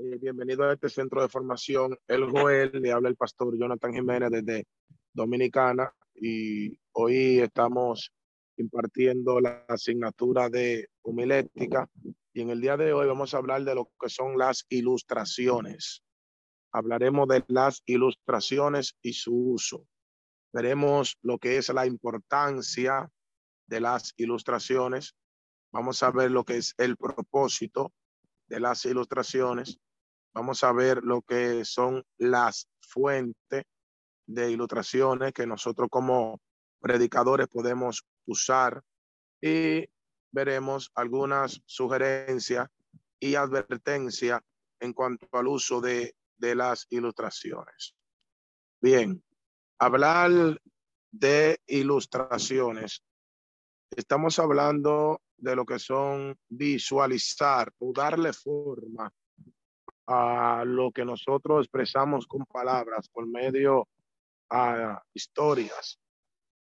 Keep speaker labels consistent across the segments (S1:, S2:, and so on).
S1: Eh, bienvenido a este centro de formación. El Joel, le habla el pastor Jonathan Jiménez desde Dominicana y hoy estamos impartiendo la asignatura de homilética y en el día de hoy vamos a hablar de lo que son las ilustraciones. Hablaremos de las ilustraciones y su uso. Veremos lo que es la importancia de las ilustraciones. Vamos a ver lo que es el propósito de las ilustraciones Vamos a ver lo que son las fuentes de ilustraciones que nosotros como predicadores podemos usar y veremos algunas sugerencias y advertencias en cuanto al uso de, de las ilustraciones. Bien, hablar de ilustraciones. Estamos hablando de lo que son visualizar o darle forma a lo que nosotros expresamos con palabras por medio a historias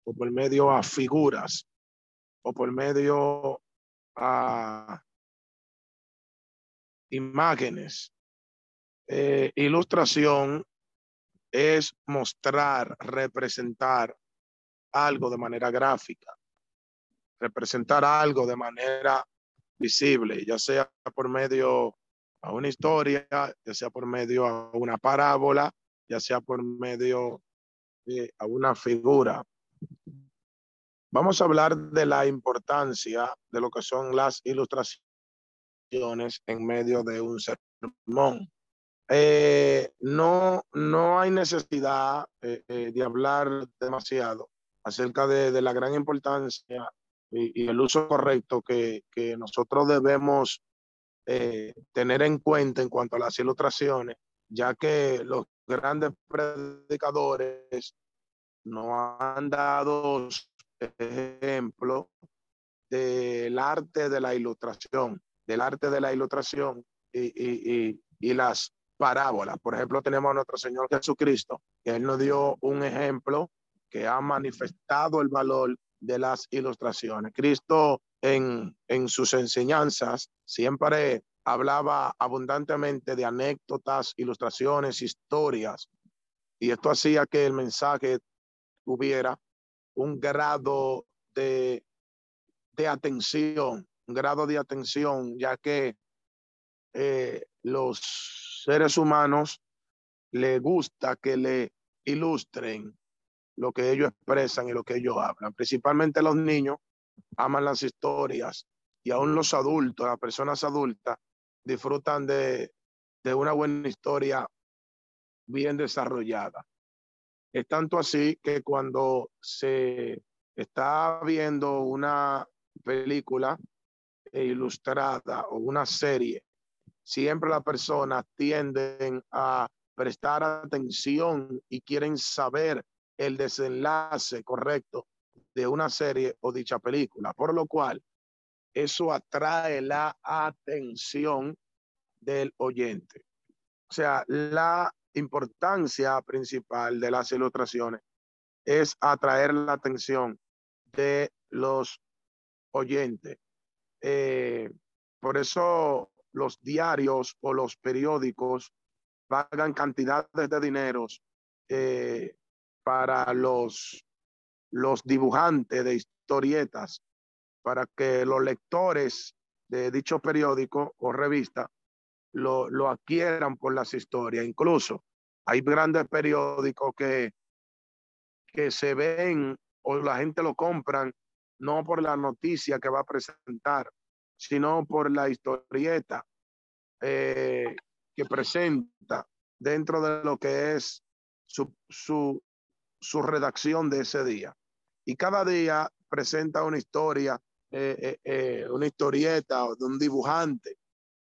S1: o por medio a figuras o por medio a imágenes. Eh, ilustración es mostrar, representar algo de manera gráfica, representar algo de manera visible, ya sea por medio a una historia, ya sea por medio a una parábola, ya sea por medio de a una figura. Vamos a hablar de la importancia de lo que son las ilustraciones en medio de un sermón. Eh, no, no hay necesidad eh, eh, de hablar demasiado acerca de, de la gran importancia y, y, el uso correcto que, que nosotros debemos eh, tener en cuenta en cuanto a las ilustraciones, ya que los grandes predicadores no han dado ejemplo del arte de la ilustración, del arte de la ilustración y, y, las parábolas. Por ejemplo, tenemos a nuestro Señor Jesucristo, que Él nos dio un ejemplo que ha manifestado el valor de las ilustraciones. Cristo en, en sus enseñanzas siempre hablaba abundantemente de anécdotas, ilustraciones, historias, y esto hacía que el mensaje tuviera un grado de, de atención, un grado de atención, ya que eh, los seres humanos le gusta que le ilustren lo que ellos expresan y lo que ellos hablan. Principalmente los niños aman las historias y aún los adultos, las personas adultas, disfrutan de, de una buena historia bien desarrollada. Es tanto así que cuando se está viendo una película ilustrada o una serie, siempre las personas tienden a prestar atención y quieren saber el desenlace correcto de una serie o dicha película, por lo cual eso atrae la atención del oyente. O sea, la importancia principal de las ilustraciones es atraer la atención de los oyentes. Eh, por eso los diarios o los periódicos pagan cantidades de dineros eh, para los, los dibujantes de historietas, para que los lectores de dicho periódico o revista lo, lo adquieran por las historias. Incluso hay grandes periódicos que, que se ven o la gente lo compran no por la noticia que va a presentar, sino por la historieta eh, que presenta dentro de lo que es su, su, su redacción de ese día. Y cada día presenta una historia, eh, eh, eh, una historieta de un dibujante.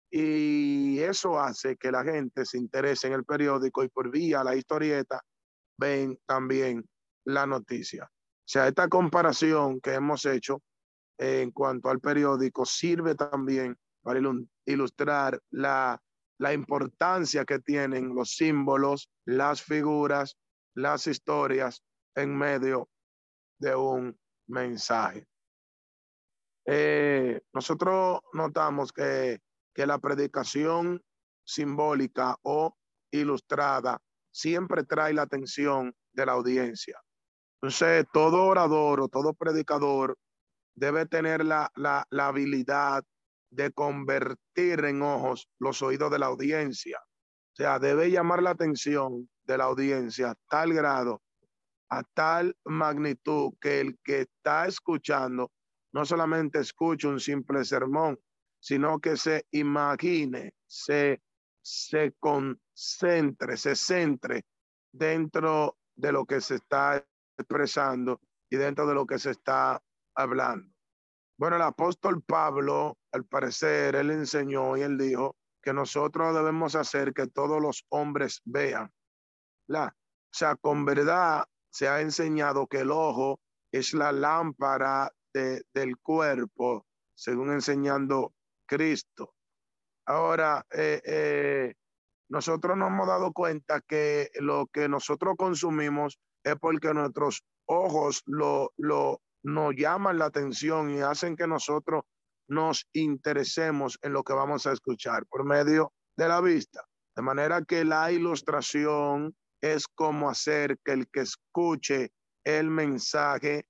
S1: Y eso hace que la gente se interese en el periódico y por vía la historieta ven también la noticia. O sea, esta comparación que hemos hecho en cuanto al periódico sirve también para ilustrar la, la importancia que tienen los símbolos, las figuras, las historias en medio de un mensaje. Eh, nosotros notamos que, que la predicación simbólica o ilustrada siempre trae la atención de la audiencia. Entonces, todo orador o todo predicador debe tener la, la, la habilidad de convertir en ojos los oídos de la audiencia. O sea, debe llamar la atención de la audiencia tal grado, a tal magnitud que el que está escuchando no solamente escuche un simple sermón, sino que se imagine, se, se concentre, se centre dentro de lo que se está expresando y dentro de lo que se está hablando. Bueno, el apóstol Pablo, al parecer, él enseñó y él dijo que nosotros debemos hacer que todos los hombres vean. La, o sea, con verdad se ha enseñado que el ojo es la lámpara de, del cuerpo, según enseñando Cristo. Ahora, eh, eh, nosotros nos hemos dado cuenta que lo que nosotros consumimos es porque nuestros ojos lo, lo, nos llaman la atención y hacen que nosotros nos interesemos en lo que vamos a escuchar por medio de la vista. De manera que la ilustración es como hacer que el que escuche el mensaje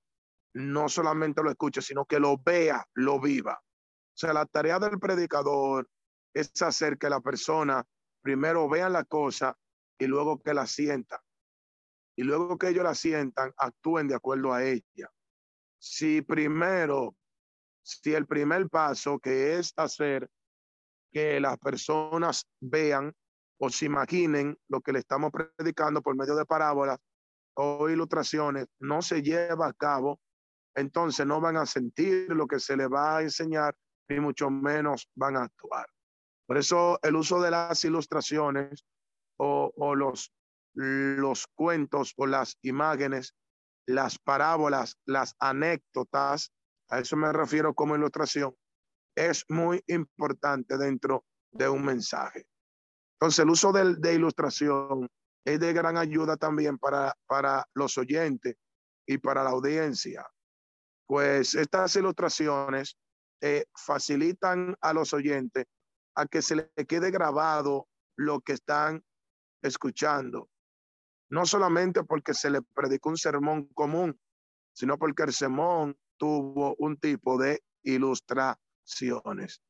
S1: no solamente lo escuche, sino que lo vea, lo viva. O sea, la tarea del predicador es hacer que la persona primero vea la cosa y luego que la sienta. Y luego que ellos la sientan, actúen de acuerdo a ella si primero, si el primer paso que es hacer que las personas vean o se imaginen lo que le estamos predicando por medio de parábolas o ilustraciones, no se lleva a cabo, entonces no van a sentir lo que se les va a enseñar, ni mucho menos van a actuar. Por eso el uso de las ilustraciones o, o los, los cuentos o las imágenes las parábolas, las anécdotas, a eso me refiero como ilustración, es muy importante dentro de un mensaje. Entonces, el uso de, de ilustración es de gran ayuda también para, para los oyentes y para la audiencia, pues estas ilustraciones eh, facilitan a los oyentes a que se le quede grabado lo que están escuchando no solamente porque se le predicó un sermón común, sino porque el sermón tuvo un tipo de ilustraciones.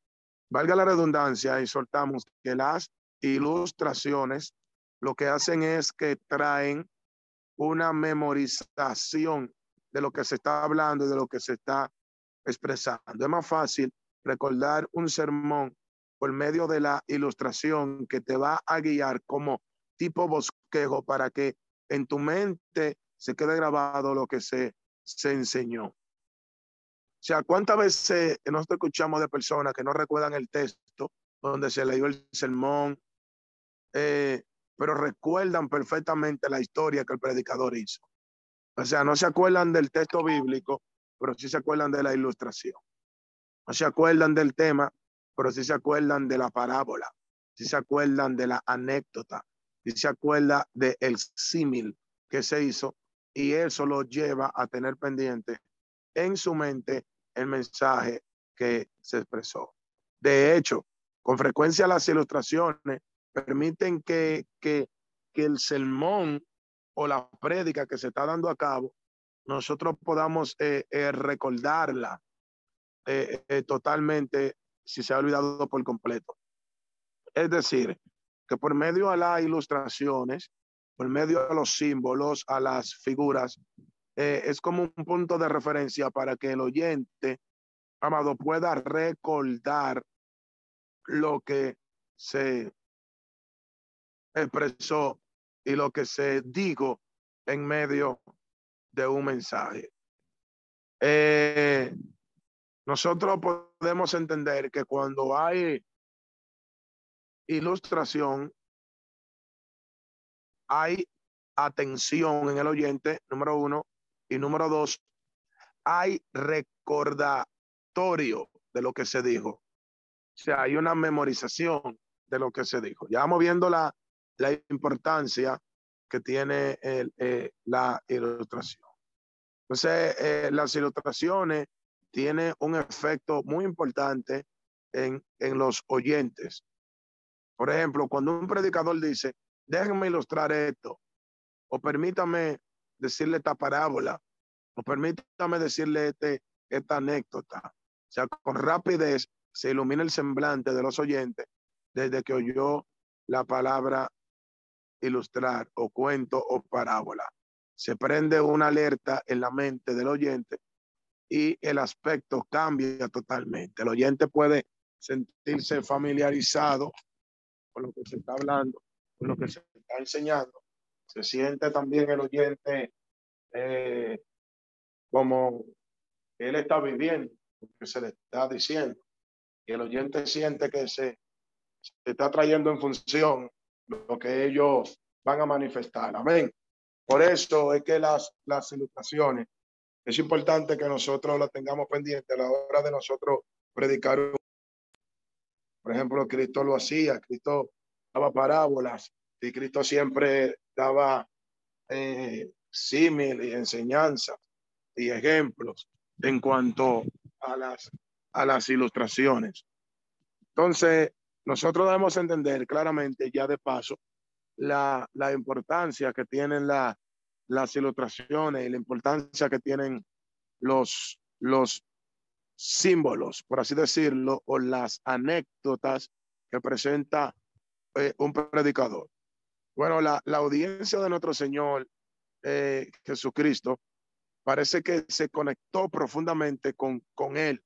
S1: Valga la redundancia y soltamos que las ilustraciones lo que hacen es que traen una memorización de lo que se está hablando y de lo que se está expresando. Es más fácil recordar un sermón por medio de la ilustración que te va a guiar como tipo bosquejo para que en tu mente se quede grabado lo que se, se enseñó. O sea, ¿cuántas veces nosotros escuchamos de personas que no recuerdan el texto donde se leyó el sermón, eh, pero recuerdan perfectamente la historia que el predicador hizo? O sea, no se acuerdan del texto bíblico, pero sí se acuerdan de la ilustración. No se acuerdan del tema, pero sí se acuerdan de la parábola, sí se acuerdan de la anécdota, y se acuerda del el símil que se hizo y eso lo lleva a tener pendiente en su mente el mensaje que se expresó. De hecho, con frecuencia las ilustraciones permiten que, que, que el sermón o la prédica que se está dando a cabo, nosotros podamos eh, eh, recordarla eh, totalmente si se ha olvidado por completo. Es decir, que por medio de las ilustraciones, por medio de los símbolos, a las figuras, eh, es como un punto de referencia para que el oyente, amado, pueda recordar lo que se expresó y lo que se dijo en medio de un mensaje. Eh, nosotros podemos entender que cuando hay ilustración, hay atención en el oyente, número uno, y número dos, hay recordatorio de lo que se dijo. O sea, hay una memorización de lo que se dijo. Ya vamos viendo la, la importancia que tiene eh, la ilustración. Entonces, eh, las ilustraciones tienen un efecto muy importante en, en los oyentes. Por ejemplo, cuando un predicador dice, déjenme ilustrar esto, o permítame decirle esta parábola, o permítame decirle este, esta anécdota. O sea, con rapidez se ilumina el semblante de los oyentes desde que oyó la palabra ilustrar o cuento o parábola. Se prende una alerta en la mente del oyente y el aspecto cambia totalmente. El oyente puede sentirse familiarizado con lo que se está hablando, con lo que se está enseñando. Se siente también el oyente eh, como él está viviendo, lo que se le está diciendo. Y el oyente siente que se, se está trayendo en función lo que ellos van a manifestar. Amén. Por eso es que las, las ilustraciones, es importante que nosotros las tengamos pendientes a la hora de nosotros predicar. Por ejemplo, Cristo lo hacía, Cristo daba parábolas y Cristo siempre daba eh, símil y enseñanza y ejemplos en cuanto a las, a las ilustraciones. Entonces, nosotros debemos entender claramente, ya de paso, la, la importancia que tienen la, las ilustraciones y la importancia que tienen los, los símbolos, por así decirlo, o las anécdotas que presenta eh, un predicador. Bueno, la, la, audiencia de nuestro Señor eh, Jesucristo parece que se conectó profundamente con, con Él.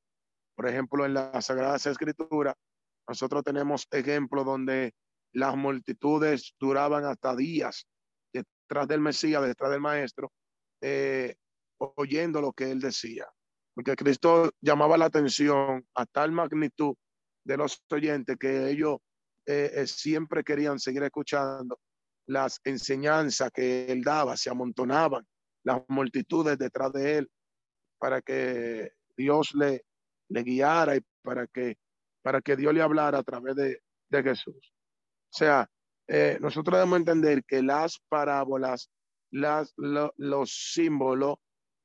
S1: Por ejemplo, en la Sagrada Escritura, nosotros tenemos ejemplos donde las multitudes duraban hasta días detrás del Mesías, detrás del Maestro, eh, oyendo lo que él decía. Porque Cristo llamaba la atención a tal magnitud de los oyentes que ellos eh, eh, siempre querían seguir escuchando las enseñanzas que él daba, se amontonaban las multitudes detrás de él para que Dios le, le guiara y para que, para que Dios le hablara a través de, de Jesús. O sea, eh, nosotros debemos entender que las parábolas, las, los símbolos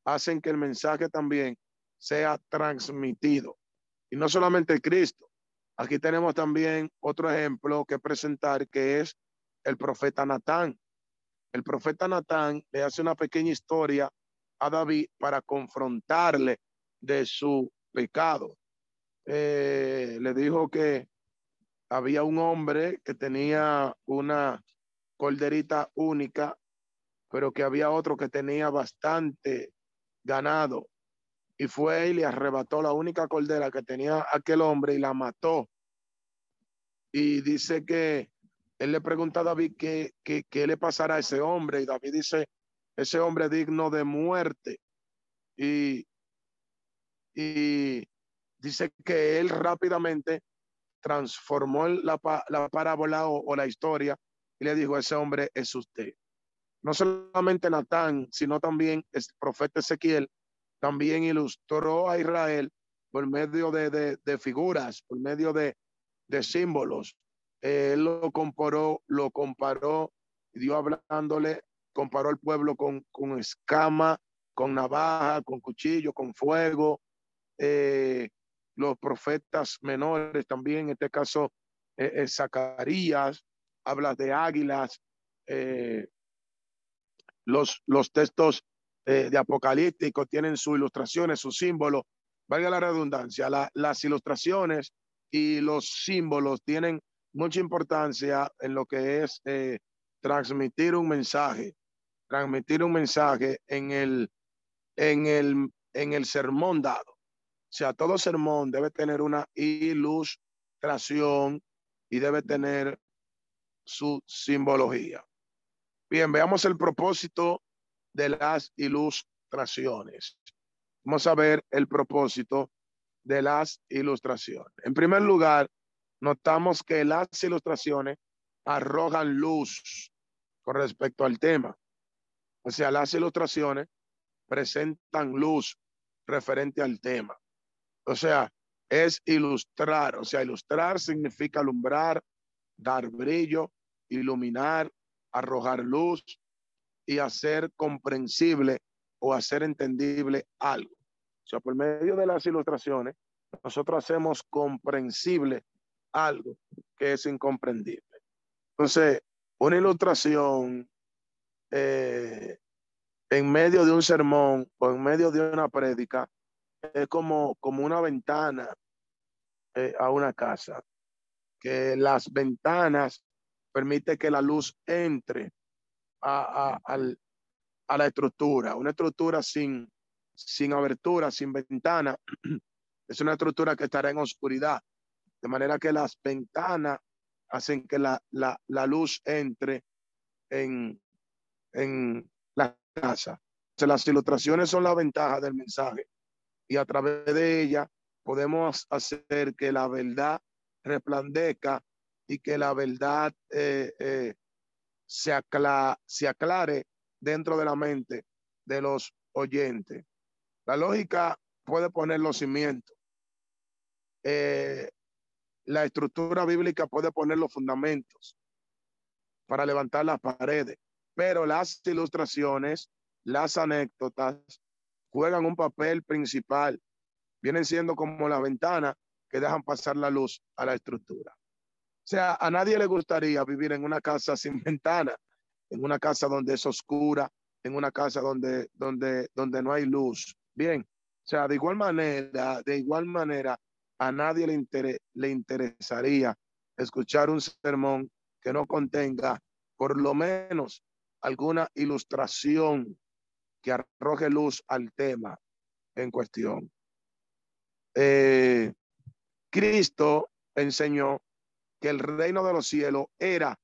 S1: hacen que el mensaje también sea transmitido. Y no solamente Cristo. Aquí tenemos también otro ejemplo que presentar que es el profeta Natán. El profeta Natán le hace una pequeña historia a David para confrontarle de su pecado. Eh, le dijo que había un hombre que tenía una corderita única, pero que había otro que tenía bastante ganado. Y fue y le arrebató la única cordera que tenía aquel hombre y la mató. Y dice que él le pregunta a David qué, qué, le pasará a ese hombre. Y David dice, ese hombre digno de muerte. Y, y dice que él rápidamente transformó la, la parábola o, la historia y le dijo, ese hombre es usted. No solamente Natán, sino también el profeta Ezequiel, también ilustró a Israel por medio de, de, figuras, por medio de, de símbolos. él lo comparó, lo comparó, dio hablándole, comparó al pueblo con, con escama, con navaja, con cuchillo, con fuego, eh, los profetas menores también, en este caso eh, eh, Zacarías, habla de águilas, eh, los, los textos de apocalíptico tienen sus ilustraciones, sus símbolos, valga la redundancia, las ilustraciones y los símbolos tienen mucha importancia en lo que es transmitir un mensaje, transmitir un mensaje en el, en el, en el sermón dado. Sea, todo sermón debe tener una ilustración y debe tener su simbología. Bien, veamos el propósito de las ilustraciones. Vamos a ver el propósito de las ilustraciones. En primer lugar, notamos que las ilustraciones arrojan luz con respecto al tema. O sea, las ilustraciones presentan luz referente al tema. O sea, es ilustrar. O sea, ilustrar significa alumbrar, dar brillo, iluminar, arrojar luz y hacer comprensible o hacer entendible algo. O sea, por medio de las ilustraciones, nosotros hacemos comprensible algo que es incomprendible. Entonces, una ilustración eh, en medio de un sermón o en medio de una prédica es como, como una ventana eh, a una casa, que las ventanas permite que la luz entre a, a la estructura. Una estructura sin, sin abertura, sin ventana, es una estructura que estará en oscuridad. De manera que las ventanas hacen que la, la, la luz entre en, en la casa. las ilustraciones son la ventaja del mensaje y a través de ella podemos hacer que la verdad resplandezca y que la verdad eh, eh, se, se aclare dentro de la mente de los oyentes. La lógica puede poner los cimientos. Eh, la estructura bíblica puede poner los fundamentos para levantar las paredes, pero las ilustraciones, las anécdotas juegan un papel principal. Vienen siendo como la ventana que dejan pasar la luz a la estructura. O sea, a nadie le gustaría vivir en una casa sin ventana, en una casa donde es oscura, en una casa donde, donde, donde no hay luz. Bien, o sea, de igual manera, de igual manera, a nadie le, le interesaría escuchar un sermón que no contenga por lo menos alguna ilustración que arroje luz al tema en cuestión. Eh, Cristo enseñó que el reino de los cielos era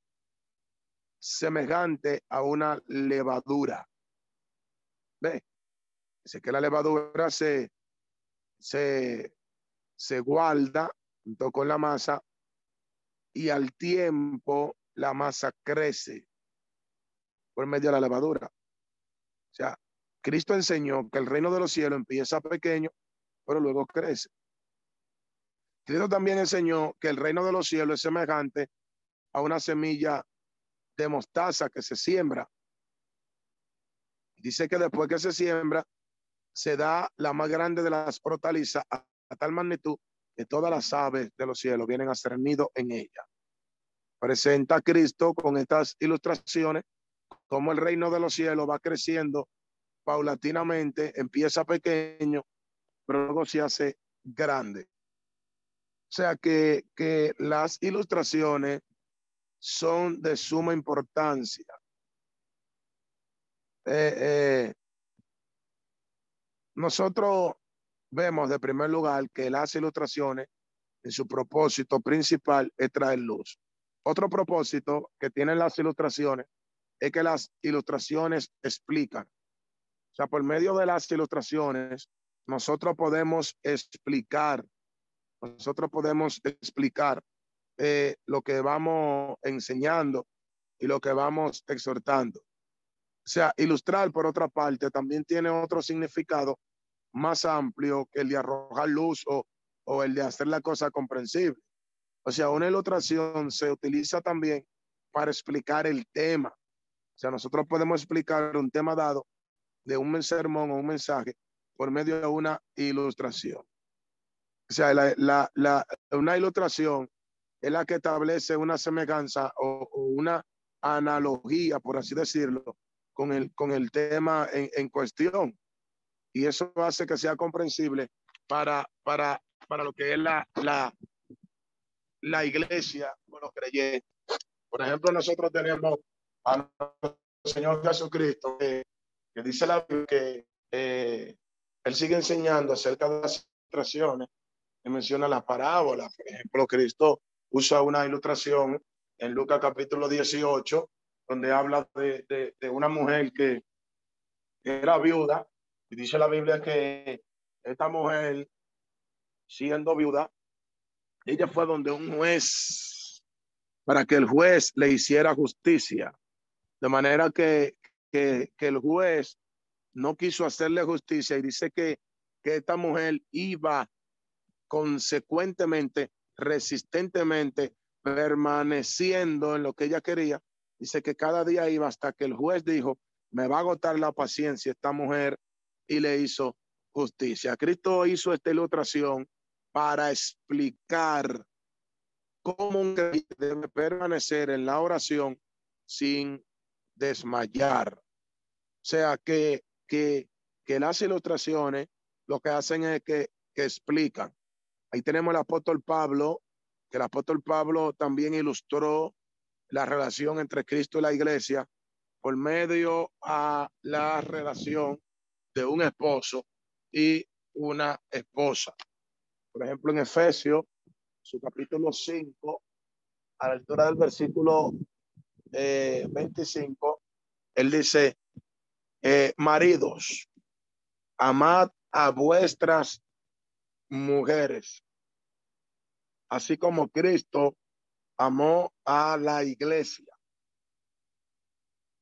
S1: semejante a una levadura. Ve, dice que la levadura se, se, se guarda junto con la masa y al tiempo la masa crece por medio de la levadura. O sea, Cristo enseñó que el reino de los cielos empieza pequeño, pero luego crece. Cristo también enseñó que el reino de los cielos es semejante a una semilla de mostaza que se siembra. Dice que después que se siembra, se da la más grande de las hortalizas a, tal magnitud que todas las aves de los cielos vienen a ser en ella. Presenta Cristo con estas ilustraciones como el reino de los cielos va creciendo paulatinamente, empieza pequeño, pero luego se hace grande. O sea que, que las ilustraciones son de suma importancia. Eh, eh, nosotros vemos de primer lugar que las ilustraciones en su propósito principal es traer luz. Otro propósito que tienen las ilustraciones es que las ilustraciones explican. Sea, por medio de las ilustraciones, nosotros podemos explicar, nosotros podemos explicar eh, lo que vamos enseñando y lo que vamos exhortando. O sea, ilustrar, por otra parte, también tiene otro significado más amplio que el de arrojar luz o, o el de hacer la cosa comprensible. O sea, una ilustración se utiliza también para explicar el tema. O sea, nosotros podemos explicar un tema dado de un sermón o un mensaje por medio de una ilustración. O sea, la, la, la, una ilustración es la que establece una semejanza o, una analogía, por así decirlo, con el, con el tema en, cuestión. Y eso hace que sea comprensible para, para, para lo que es la, la, la iglesia con los creyentes. Por ejemplo, nosotros tenemos a Señor Jesucristo que dice la que eh, él sigue enseñando acerca de las ilustraciones y menciona las parábolas. Por ejemplo, Cristo usa una ilustración en Lucas capítulo 18, donde habla de, una mujer que, era viuda, y dice la Biblia que esta mujer, siendo viuda, ella fue donde un juez, para que el juez le hiciera justicia, de manera que, que, que el juez no quiso hacerle justicia y dice que, que esta mujer iba consecuentemente, resistentemente, permaneciendo en lo que ella quería. Dice que cada día iba hasta que el juez dijo, me va a agotar la paciencia esta mujer y le hizo justicia. Cristo hizo esta ilustración para explicar cómo un debe permanecer en la oración sin desmayar. O sea que, que, que las ilustraciones lo que hacen es que, explican. Ahí tenemos el apóstol Pablo, que el apóstol Pablo también ilustró la relación entre Cristo y la iglesia por medio a la relación de un esposo y una esposa. Por ejemplo, en Efesios, su capítulo 5, a la altura del versículo 25, eh, él dice, eh, maridos, amad a vuestras mujeres, así como Cristo amó a la iglesia.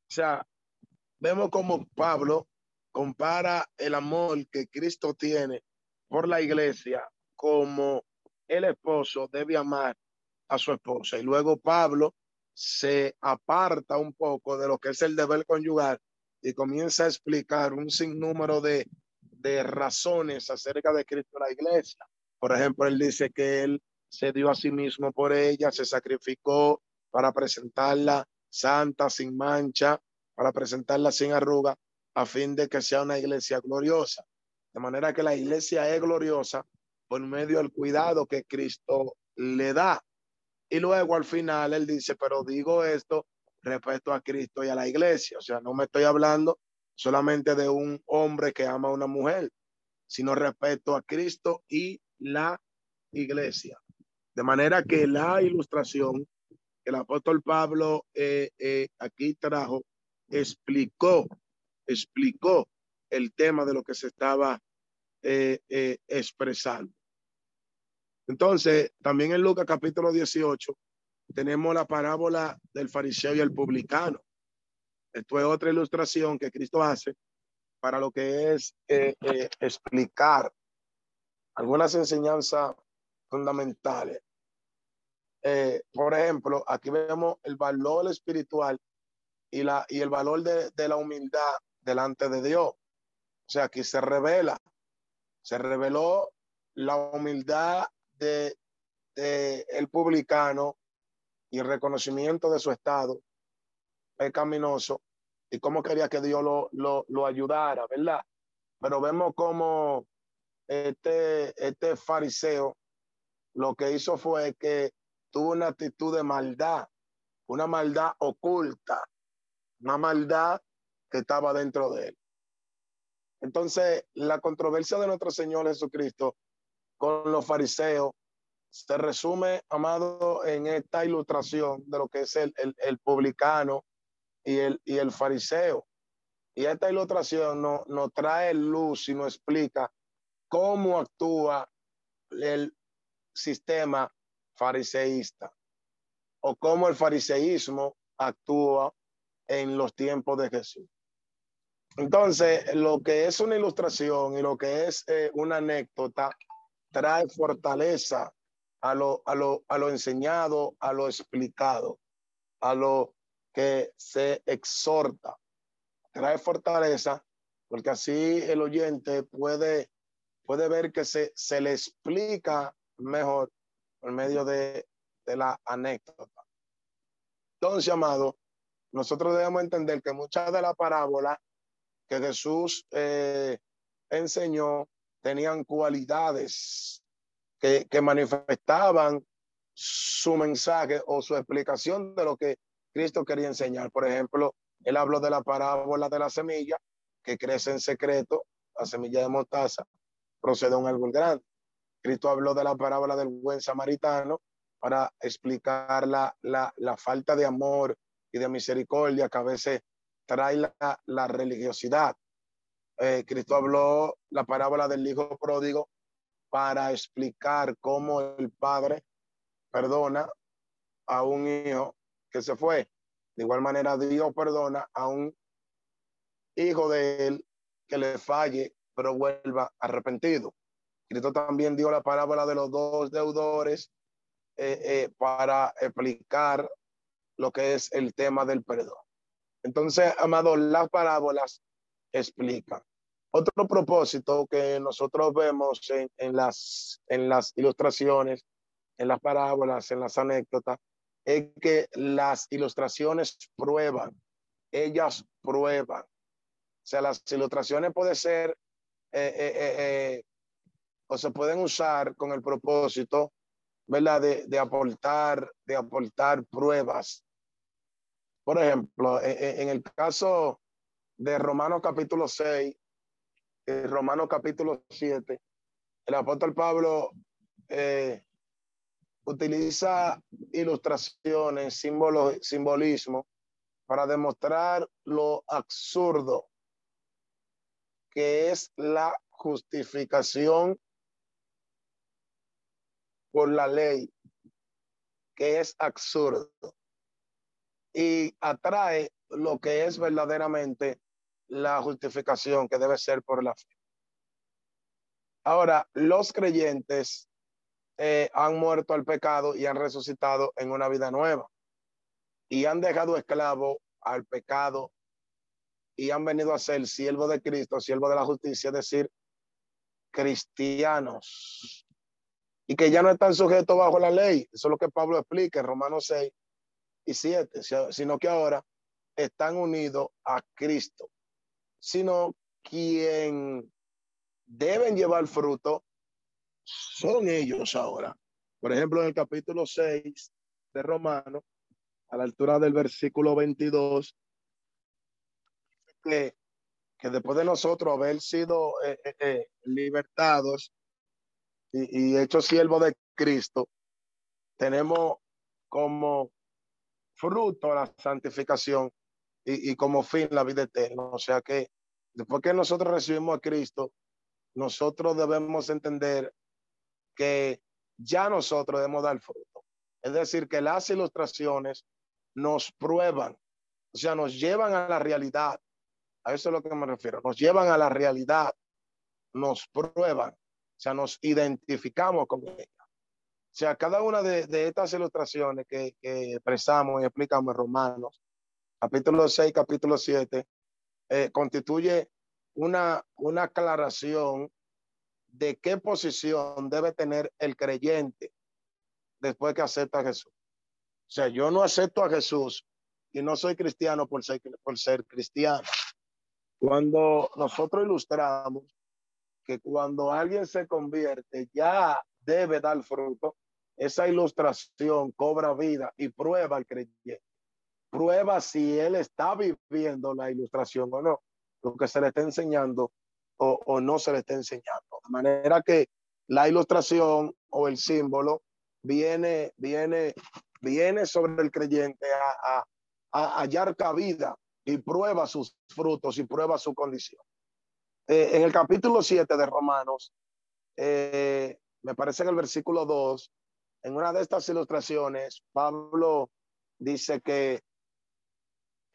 S1: O sea, vemos como Pablo compara el amor que Cristo tiene por la iglesia como el esposo debe amar a su esposa. Y luego Pablo se aparta un poco de lo que es el deber conyugal y comienza a explicar un sinnúmero de, de razones acerca de Cristo en la iglesia. Por ejemplo, él dice que él se dio a sí mismo por ella, se sacrificó para presentarla santa, sin mancha, para presentarla sin arruga, a fin de que sea una iglesia gloriosa. De manera que la iglesia es gloriosa por medio del cuidado que Cristo le da. Y luego al final él dice, pero digo esto respecto a Cristo y a la iglesia. O sea, no me estoy hablando solamente de un hombre que ama a una mujer, sino respecto a Cristo y la iglesia. De manera que la ilustración que el apóstol Pablo eh, eh, aquí trajo explicó, explicó el tema de lo que se estaba eh, expresando. Entonces, también en Lucas capítulo 18 tenemos la parábola del fariseo y el publicano. Esto es otra ilustración que Cristo hace para lo que es explicar algunas enseñanzas fundamentales eh, por ejemplo, aquí vemos el valor espiritual y, la, y el valor de, de, la humildad delante de Dios. O sea, aquí se revela, se reveló la humildad de, el publicano y el reconocimiento de su estado pecaminoso y cómo quería que Dios lo, lo, lo ayudara, ¿verdad? Pero vemos cómo este, este fariseo lo que hizo fue que tuvo una actitud de maldad, una maldad oculta, una maldad que estaba dentro de él. Entonces, la controversia de nuestro Señor Jesucristo con los fariseos se resume, amado, en esta ilustración de lo que es el, el, publicano y el, y el fariseo. Y esta ilustración no, no trae luz y nos explica cómo actúa el sistema fariseísta o cómo el fariseísmo actúa en los tiempos de Jesús. Entonces, lo que es una ilustración y lo que es eh, una anécdota trae fortaleza a lo, a, lo, a lo enseñado, a lo explicado, a lo que se exhorta. Trae fortaleza porque así el oyente puede, puede ver que se, se le explica mejor por medio de, la anécdota. Entonces, amado, nosotros debemos entender que muchas de las parábolas que Jesús eh, enseñó tenían cualidades que, que, manifestaban su mensaje o su explicación de lo que Cristo quería enseñar. Por ejemplo, él habló de la parábola de la semilla que crece en secreto, la semilla de mostaza, procede a un árbol grande. Cristo habló de la parábola del buen samaritano para explicar la, la, falta de amor y de misericordia que a veces trae la, la religiosidad. Eh, Cristo habló la parábola del hijo pródigo para explicar cómo el padre perdona a un hijo que se fue. De igual manera, Dios perdona a un hijo de él que le falle, pero vuelva arrepentido. Cristo también dio la parábola de los dos deudores eh, eh, para explicar lo que es el tema del perdón. Entonces, amado, las parábolas explican. Otro propósito que nosotros vemos en, las, en las ilustraciones, en las parábolas, en las anécdotas, es que las ilustraciones prueban, ellas prueban. O sea, las ilustraciones pueden ser eh, eh, eh, o se pueden usar con el propósito, ¿verdad? De, de aportar, de aportar pruebas. Por ejemplo, en, el caso de Romanos capítulo 6 y Romanos capítulo 7, el apóstol Pablo utiliza ilustraciones, símbolos, simbolismo para demostrar lo absurdo que es la justificación por la ley, que es absurdo, y atrae lo que es verdaderamente la justificación que debe ser por la fe. Ahora, los creyentes eh, han muerto al pecado y han resucitado en una vida nueva y han dejado esclavo al pecado y han venido a ser siervo de Cristo, siervo de la justicia, es decir, cristianos y que ya no están sujetos bajo la ley. Eso es lo que Pablo explica en Romanos 6 y 7, sino que ahora están unidos a Cristo, sino quien deben llevar fruto son ellos ahora. Por ejemplo, en el capítulo 6 de Romano, a la altura del versículo 22, que, que después de nosotros haber sido eh, eh, eh, libertados y, y hechos siervos de Cristo, tenemos como fruto la santificación y, y, como fin la vida eterna. O sea que después que nosotros recibimos a Cristo, nosotros debemos entender que ya nosotros debemos dar fruto. Es decir, que las ilustraciones nos prueban, o sea, nos llevan a la realidad. A eso es lo que me refiero. Nos llevan a la realidad, nos prueban, o sea, nos identificamos con ella. O sea, cada una de, de estas ilustraciones que, que, expresamos y explicamos en Romanos, capítulo 6, capítulo 7, eh, constituye una, una aclaración de qué posición debe tener el creyente después que acepta a Jesús. O sea, yo no acepto a Jesús y no soy cristiano por ser, por ser cristiano. Cuando nosotros ilustramos que cuando alguien se convierte ya debe dar fruto, esa ilustración cobra vida y prueba al creyente. Prueba si él está viviendo la ilustración o no. Lo que se le está enseñando o, o no se le está enseñando. De manera que la ilustración o el símbolo viene, viene, viene sobre el creyente a, a, hallar cabida y prueba sus frutos y prueba su condición. Eh, en el capítulo 7 de Romanos, eh, me parece en el versículo 2, en una de estas ilustraciones, Pablo dice que,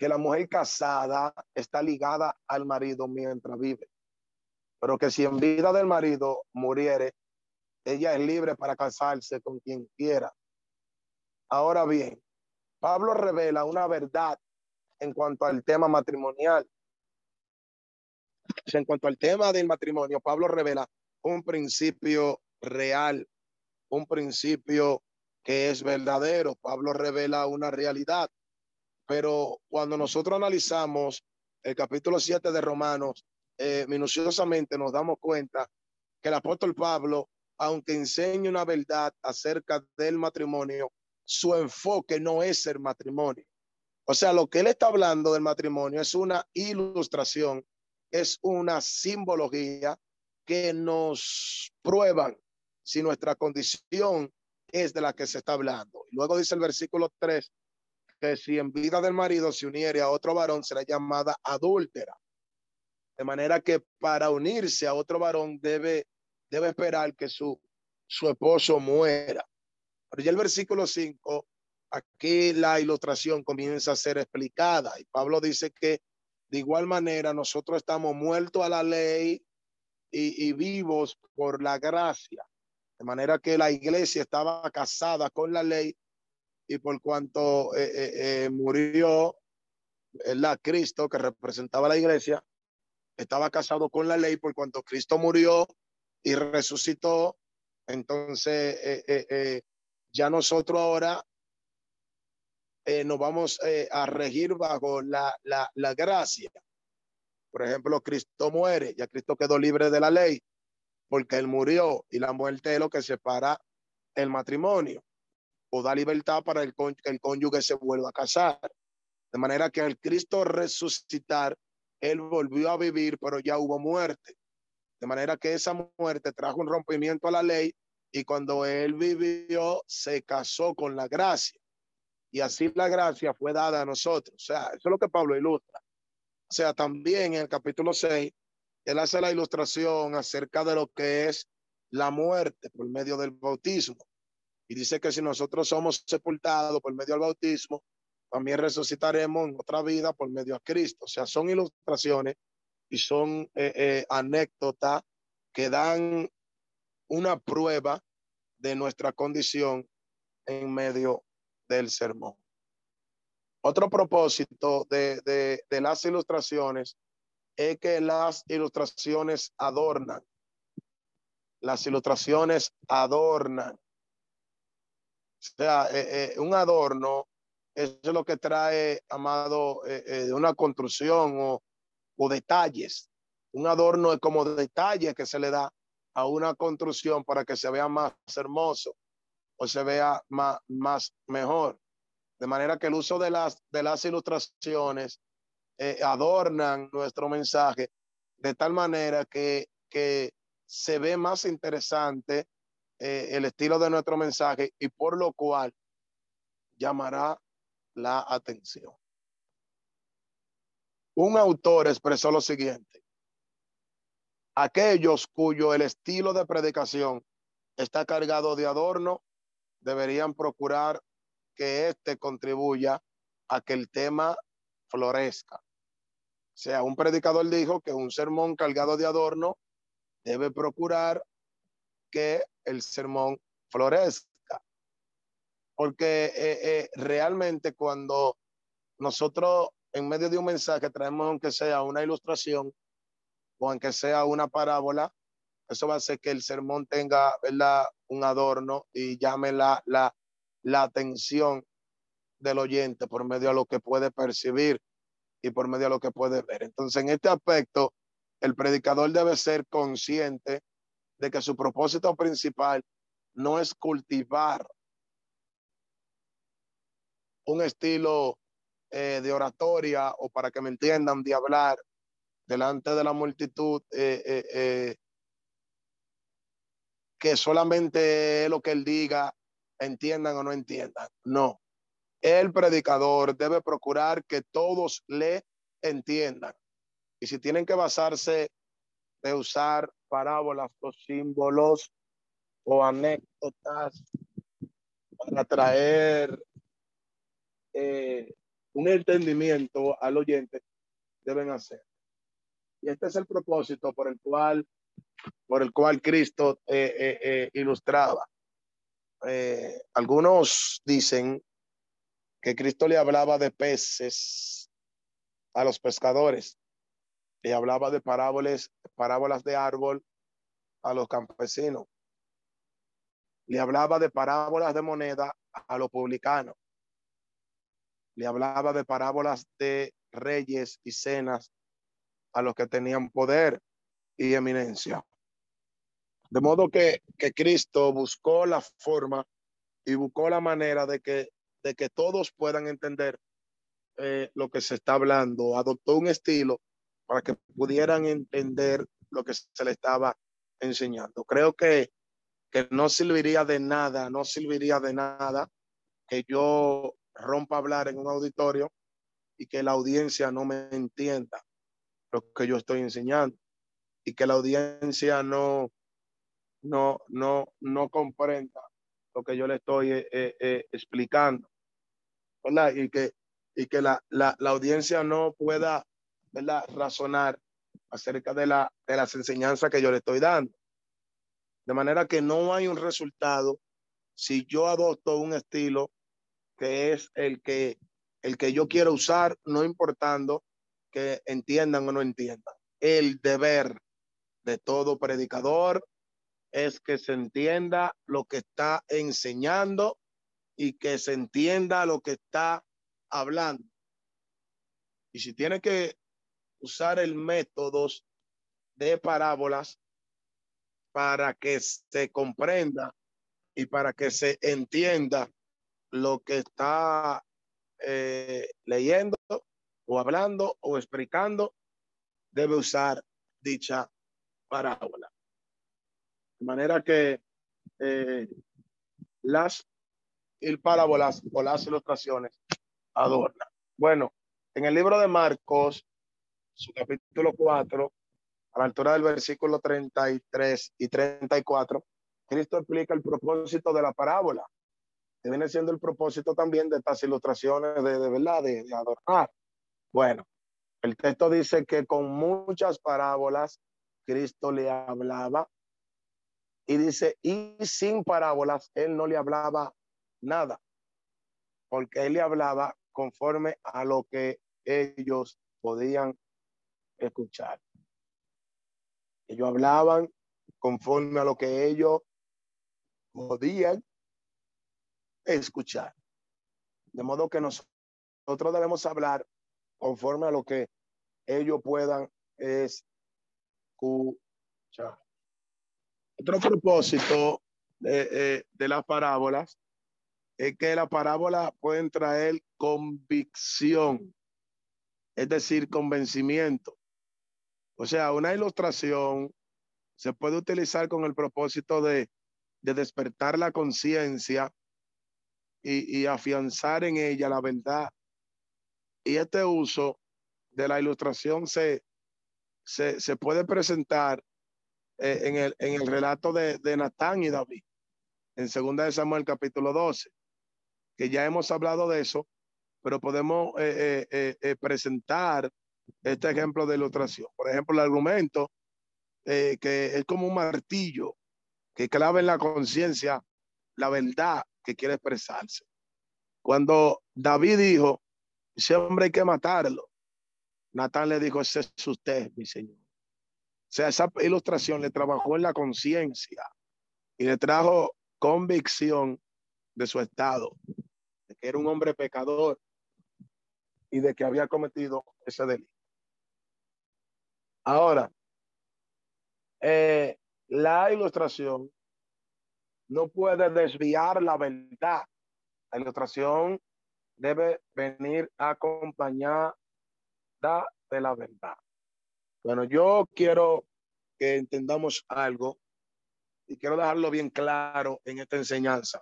S1: que la mujer casada está ligada al marido mientras vive pero que si en vida del marido muriere, ella es libre para casarse con quien quiera. Ahora bien, Pablo revela una verdad en cuanto al tema matrimonial. En cuanto al tema del matrimonio, Pablo revela un principio real, un principio que es verdadero. Pablo revela una realidad. Pero cuando nosotros analizamos el capítulo 7 de Romanos, eh, minuciosamente nos damos cuenta que el apóstol Pablo, aunque enseña una verdad acerca del matrimonio, su enfoque no es el matrimonio. O sea, lo que él está hablando del matrimonio es una ilustración, es una simbología que nos prueban si nuestra condición es de la que se está hablando. Luego dice el versículo 3 que si en vida del marido se uniere a otro varón será llamada adúltera. De manera que para unirse a otro varón debe, debe esperar que su, su esposo muera. Pero ya el versículo 5, aquí la ilustración comienza a ser explicada y Pablo dice que de igual manera nosotros estamos muertos a la ley y, vivos por la gracia. De manera que la iglesia estaba casada con la ley y por cuanto eh, eh, eh, murió Cristo que representaba la iglesia, estaba casado con la ley por cuanto Cristo murió y resucitó. Entonces, ya nosotros ahora nos vamos a regir bajo la, la, la gracia. Por ejemplo, Cristo muere, ya Cristo quedó libre de la ley porque él murió y la muerte es lo que separa el matrimonio o da libertad para el que el cónyuge se vuelva a casar. De manera que al Cristo resucitar, él volvió a vivir, pero ya hubo muerte. De manera que esa muerte trajo un rompimiento a la ley y cuando él vivió, se casó con la gracia. Y así la gracia fue dada a nosotros. O sea, eso es lo que Pablo ilustra. O sea, también en el capítulo 6, él hace la ilustración acerca de lo que es la muerte por medio del bautismo. Y dice que si nosotros somos sepultados por medio del bautismo, también resucitaremos en otra vida por medio de Cristo. O sea, son ilustraciones y son eh, eh, anécdotas que dan una prueba de nuestra condición en medio del sermón. Otro propósito de, las ilustraciones es que las ilustraciones adornan. Las ilustraciones adornan. Sea, eh, eh, un adorno es lo que trae, amado, eh, una construcción o, o, detalles. Un adorno es como detalle que se le da a una construcción para que se vea más hermoso o se vea más, más mejor. De manera que el uso de las, de las ilustraciones adornan nuestro mensaje de tal manera que, que se ve más interesante eh, el estilo de nuestro mensaje y por lo cual llamará la atención. Un autor expresó lo siguiente. Aquellos cuyo el estilo de predicación está cargado de adorno deberían procurar que éste contribuya a que el tema florezca. O sea, un predicador dijo que un sermón cargado de adorno debe procurar que el sermón florezca. Porque eh, eh, realmente cuando nosotros en medio de un mensaje traemos aunque sea una ilustración o aunque sea una parábola, eso va a hacer que el sermón tenga ¿verdad? un adorno y llame la, la, la atención del oyente por medio de lo que puede percibir y por medio de lo que puede ver. Entonces, en este aspecto, el predicador debe ser consciente de que su propósito principal no es cultivar un estilo eh, de oratoria o para que me entiendan de hablar delante de la multitud eh, eh, que solamente lo que él diga entiendan o no entiendan. No. El predicador debe procurar que todos le entiendan. Y si tienen que basarse de usar parábolas o símbolos o anécdotas para traer eh, un entendimiento al oyente, deben hacer. Y este es el propósito por el cual, por el cual Cristo eh, eh, ilustraba. Eh, algunos dicen que Cristo le hablaba de peces a los pescadores, le hablaba de parábolas, parábolas de árbol a los campesinos, le hablaba de parábolas de moneda a los publicanos, le hablaba de parábolas de reyes y cenas a los que tenían poder y eminencia. De modo que, que Cristo buscó la forma y buscó la manera de que, de que todos puedan entender eh, lo que se está hablando. Adoptó un estilo para que pudieran entender lo que se le estaba enseñando. Creo que, que no serviría de nada, no serviría de nada que yo rompa hablar en un auditorio y que la audiencia no me entienda lo que yo estoy enseñando y que la audiencia no, no, no, no comprenda lo que yo le estoy eh, eh, eh, explicando, ¿verdad? Y que, y que la, la, la, audiencia no pueda ¿verdad? razonar acerca de, la, de las enseñanzas que yo le estoy dando. De manera que no hay un resultado si yo adopto un estilo que es el que, el que yo quiero usar, no importando que entiendan o no entiendan. El deber de todo predicador es que se entienda lo que está enseñando y que se entienda lo que está hablando. Y si tiene que usar el método de parábolas para que se comprenda y para que se entienda lo que está eh, leyendo o hablando o explicando, debe usar dicha parábola. De manera que eh, las parábolas o las ilustraciones adornan. Bueno, en el libro de Marcos, su capítulo 4, a la altura del versículo 33 y 34, Cristo explica el propósito de la parábola, que viene siendo el propósito también de estas ilustraciones de, de verdad, de, de adornar. Bueno, el texto dice que con muchas parábolas Cristo le hablaba y dice, y sin parábolas, él no le hablaba nada, porque él le hablaba conforme a lo que ellos podían escuchar. Ellos hablaban conforme a lo que ellos podían escuchar. De modo que nosotros debemos hablar conforme a lo que ellos puedan escuchar. Otro propósito de, eh, las parábolas es que la parábola pueden traer convicción, es decir, convencimiento. O sea, una ilustración se puede utilizar con el propósito de, de despertar la conciencia y, y, afianzar en ella la verdad. Y este uso de la ilustración se, se, se puede presentar eh, en, el, en el relato de, de Natán y David, en segunda de Samuel capítulo 12, que ya hemos hablado de eso, pero podemos eh, eh, eh, presentar este ejemplo de ilustración. Por ejemplo, el argumento eh, que es como un martillo que clava en la conciencia la verdad que quiere expresarse. Cuando David dijo, ese hombre hay que matarlo, Natán le dijo, ese es usted, mi señor. O sea, esa ilustración le trabajó en la conciencia y le trajo convicción de su estado, de que era un hombre pecador y de que había cometido ese delito. Ahora, eh, la ilustración no puede desviar la verdad. La ilustración debe venir acompañada de la verdad. Bueno, yo quiero que entendamos algo y quiero dejarlo bien claro en esta enseñanza.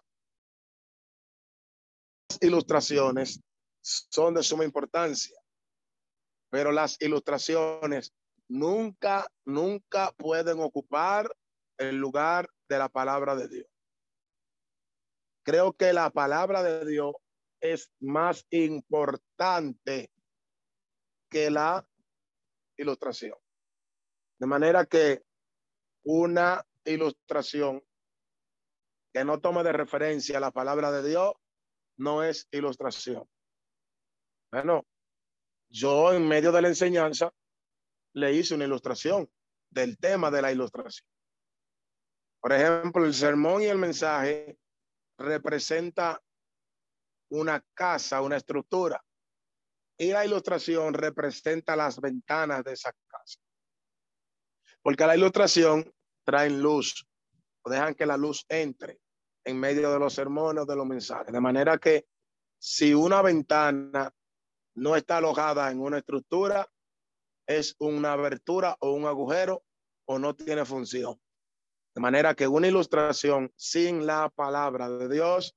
S1: Las ilustraciones son de suma importancia, pero las ilustraciones nunca, nunca pueden ocupar el lugar de la palabra de Dios. Creo que la palabra de Dios es más importante que la ilustración. De manera que una ilustración que no tome de referencia la palabra de Dios no es ilustración. Bueno, yo en medio de la enseñanza le hice una ilustración del tema de la ilustración. Por ejemplo, el sermón y el mensaje representa una casa, una estructura, y la ilustración representa las ventanas de esa casa. Porque la ilustración trae luz, o dejan que la luz entre en medio de los sermones, de los mensajes. De manera que si una ventana no está alojada en una estructura, es una abertura o un agujero o no tiene función. De manera que una ilustración sin la palabra de Dios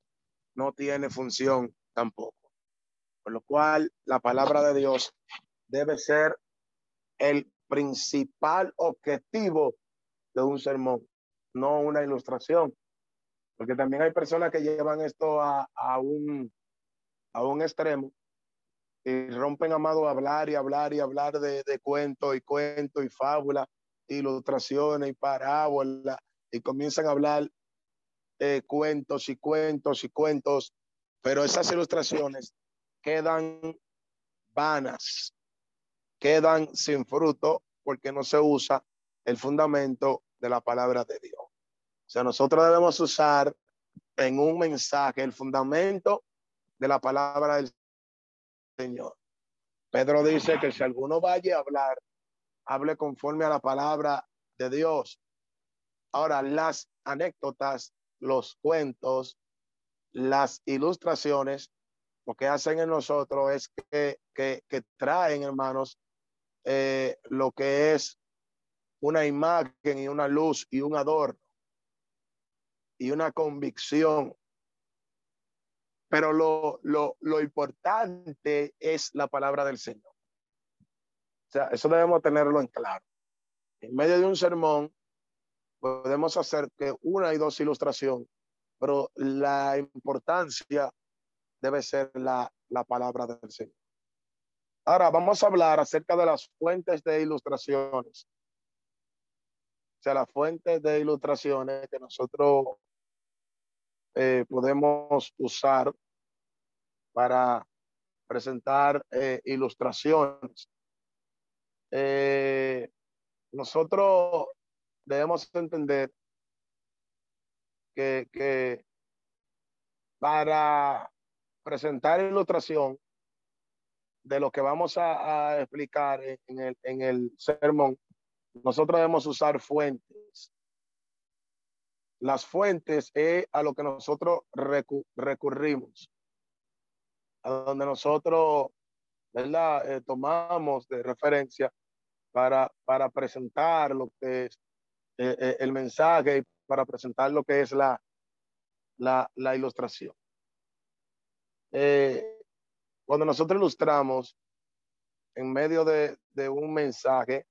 S1: no tiene función tampoco. Por lo cual la palabra de Dios debe ser el principal objetivo de un sermón, no una ilustración. Porque también hay personas que llevan esto a, a un, a un extremo y rompen, amado, a hablar y hablar y hablar de, de cuentos y cuentos y fábulas, ilustraciones y parábolas, y comienzan a hablar eh, cuentos y cuentos y cuentos, pero esas ilustraciones quedan vanas, quedan sin fruto porque no se usa el fundamento de la palabra de Dios. O sea, nosotros debemos usar en un mensaje el fundamento de la palabra del Señor. Pedro dice que si alguno vaya a hablar, hable conforme a la palabra de Dios. Ahora, las anécdotas, los cuentos, las ilustraciones, lo que hacen en nosotros es que, que, traen, hermanos, eh, lo que es una imagen y una luz y un adorno y una convicción pero lo, lo, lo importante es la palabra del Señor. O sea, eso debemos tenerlo en claro. En medio de un sermón podemos hacer que una y dos ilustraciones, pero la importancia debe ser la, la palabra del Señor. Ahora vamos a hablar acerca de las fuentes de ilustraciones. O sea, las fuentes de ilustraciones que nosotros eh, podemos usar para presentar eh, ilustraciones. Eh, nosotros debemos entender que, para presentar ilustración de lo que vamos a, explicar en el, en el sermón, nosotros debemos usar fuentes. Las fuentes es a lo que nosotros recurrimos a donde nosotros, ¿verdad? Eh, tomamos de referencia para, para presentar lo que es eh, eh, el mensaje y para presentar lo que es la, la, la ilustración. cuando nosotros ilustramos en medio de, de un mensaje,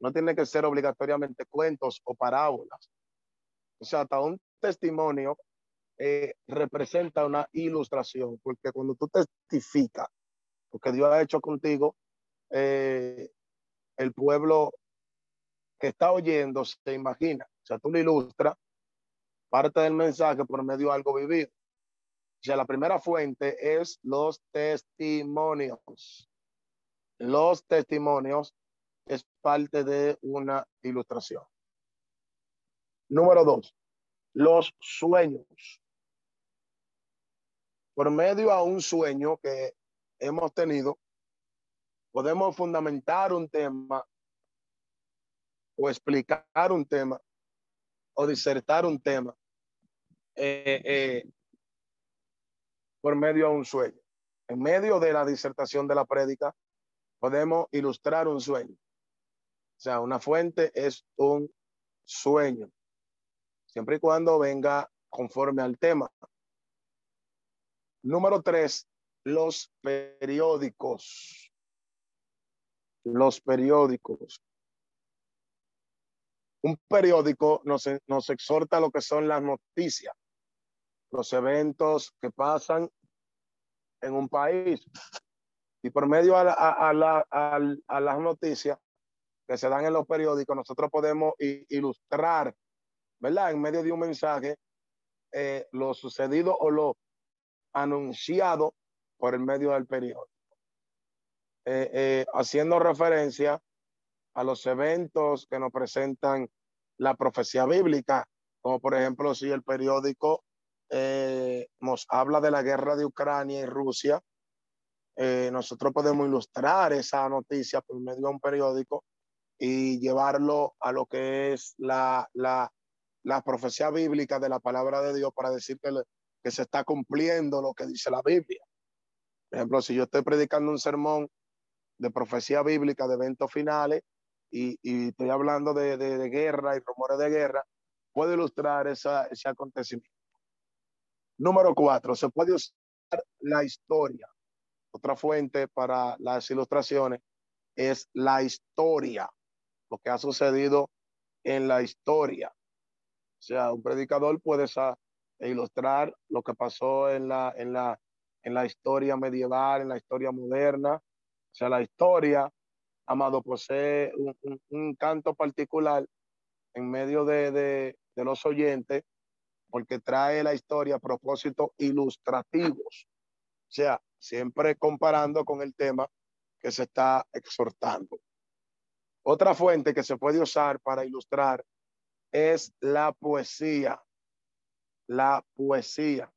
S1: no tiene que ser obligatoriamente cuentos o parábolas. O sea, hasta un testimonio eh, representa una ilustración, porque cuando tú testificas lo que Dios ha hecho contigo, eh, el pueblo que está oyendo se imagina. O sea, tú le ilustras parte del mensaje por medio de algo vivido. O sea, la primera fuente es los testimonios. Los testimonios es parte de una ilustración. Número dos, los sueños por medio a un sueño que hemos tenido, podemos fundamentar un tema o explicar un tema o disertar un tema eh, eh, por medio a un sueño. En medio de la disertación de la prédica, podemos ilustrar un sueño. O sea, una fuente es un sueño, siempre y cuando venga conforme al tema. Número tres, los periódicos. Los periódicos. Un periódico nos, exhorta a lo que son las noticias, los eventos que pasan en un país. Y por medio a, a, las noticias que se dan en los periódicos, nosotros podemos ilustrar, ¿verdad? En medio de un mensaje, eh, lo sucedido o lo, anunciado por el medio del periódico, eh, eh, haciendo referencia a los eventos que nos presentan la profecía bíblica, como por ejemplo si el periódico eh, nos habla de la guerra de Ucrania y Rusia, nosotros podemos ilustrar esa noticia por medio de un periódico y llevarlo a lo que es la, la, la profecía bíblica de la palabra de Dios para decir que que se está cumpliendo lo que dice la Biblia. Por ejemplo, si yo estoy predicando un sermón de profecía bíblica, de eventos finales, y, estoy hablando de, guerra y rumores de guerra, puedo ilustrar esa, ese acontecimiento. Número cuatro, se puede usar la historia. Otra fuente para las ilustraciones es la historia, lo que ha sucedido en la historia. Sea, un predicador puede e ilustrar lo que pasó en la, en la, en la historia medieval, en la historia moderna. O sea, la historia, amado, posee un, un, canto particular en medio de, de, de, los oyentes, porque trae la historia a propósitos ilustrativos. O sea, siempre comparando con el tema que se está exhortando. Otra fuente que se puede usar para ilustrar es la poesía. La poesía.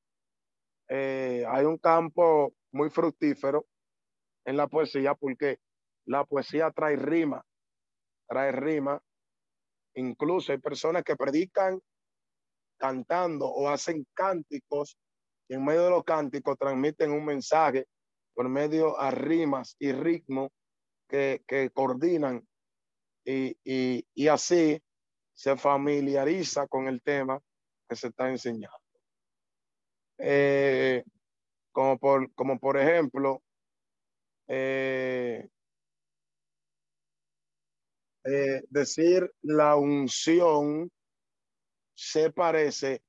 S1: Eh, hay un campo muy fructífero en la poesía porque la poesía trae rima, trae rima. Incluso hay personas que predican cantando o hacen cánticos y en medio de los cánticos transmiten un mensaje por medio a rimas y ritmo que, que coordinan y, y, y así se familiariza con el tema que se está enseñando. Eh, como, por, como por ejemplo, eh, eh, decir la unción se parece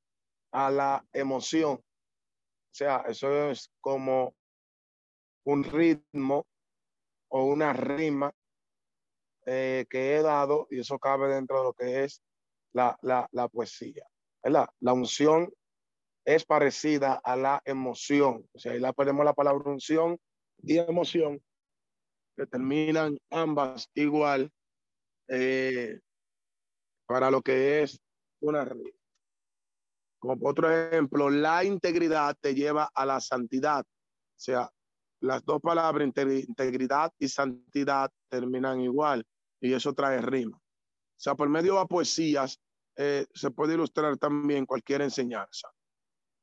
S1: a la emoción. O sea, eso es como un ritmo o una rima eh, que he dado y eso cabe dentro de lo que es la, la, la poesía. ¿verdad? La unción es parecida a la emoción. O sea, ahí la ponemos la palabra unción y emoción, que terminan ambas igual eh, para lo que es una rima. Como otro ejemplo, la integridad te lleva a la santidad. O sea, las dos palabras integridad y santidad terminan igual y eso trae rima. O sea, por medio de poesías eh, se puede ilustrar también cualquier enseñanza.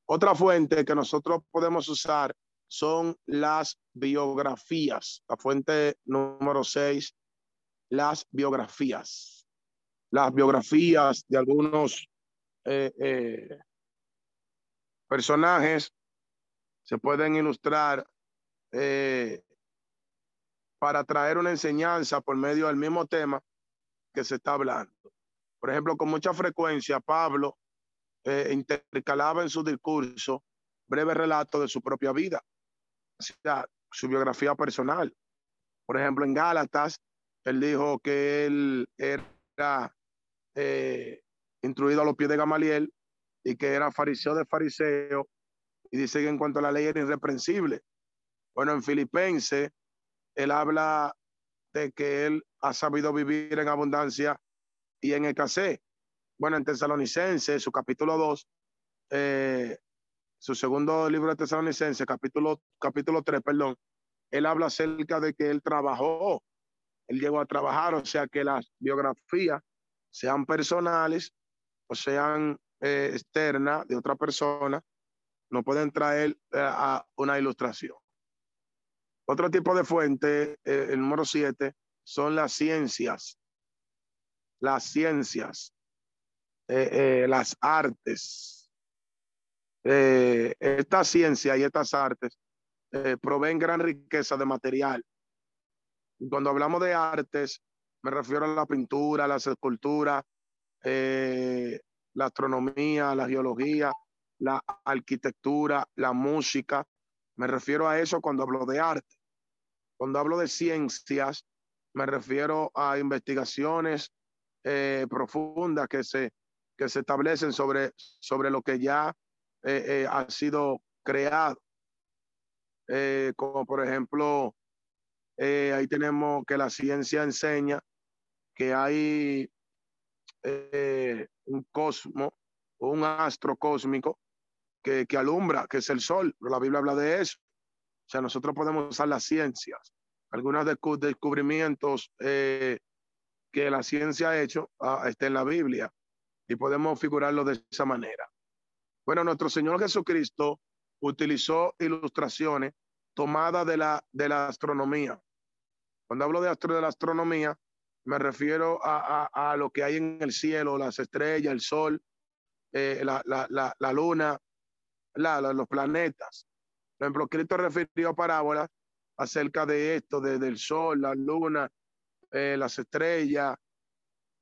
S1: Otra fuente que nosotros podemos usar son las biografías. La fuente número seis, las biografías. Las biografías de algunos eh, eh, personajes se pueden ilustrar para traer una enseñanza por medio del mismo tema que se está hablando. Por ejemplo, con mucha frecuencia Pablo eh, intercalaba en su discurso breve relato de su propia vida, su biografía personal. Por ejemplo, en Gálatas, él dijo que él era eh, instruido a los pies de Gamaliel y que era fariseo de fariseo, y dice que en cuanto a la ley era irreprensible. Bueno, en Filipenses, él habla de que él ha sabido vivir en abundancia y en escasez. Bueno, en Tesalonicense, su capítulo 2, eh, su segundo libro de Tesalonicense, capítulo, capítulo 3, perdón, él habla acerca de que él trabajó, él llegó a trabajar, o sea que las biografías, sean personales o sean eh, externas de otra persona, no pueden traer eh, a una ilustración. Otro tipo de fuente, eh, el número siete, son las ciencias. Las ciencias, eh, eh, las artes. esta ciencia y estas artes proveen gran riqueza de material. Cuando hablamos de artes, me refiero a la pintura, las esculturas, la astronomía, la geología, la arquitectura, la música. Me refiero a eso cuando hablo de arte. Cuando hablo de ciencias, me refiero a investigaciones eh, profundas que se, que se establecen sobre, sobre lo que ya eh, eh, ha sido creado. como por ejemplo, ahí tenemos que la ciencia enseña que hay un cosmo un astro cósmico que, que alumbra, que es el sol. La Biblia habla de eso. O sea, nosotros podemos usar las ciencias, algunos descubrimientos eh, que la ciencia ha hecho uh, está en la Biblia y podemos figurarlo de esa manera. Bueno, nuestro Señor Jesucristo utilizó ilustraciones tomadas de la, de la astronomía. Cuando hablo de, astro, de la astronomía, me refiero a, a, a, lo que hay en el cielo, las estrellas, el sol, eh, la, la, la, la, luna, los planetas. Por ejemplo, Cristo refirió parábolas acerca de esto, de, del sol, la luna, eh, las estrellas.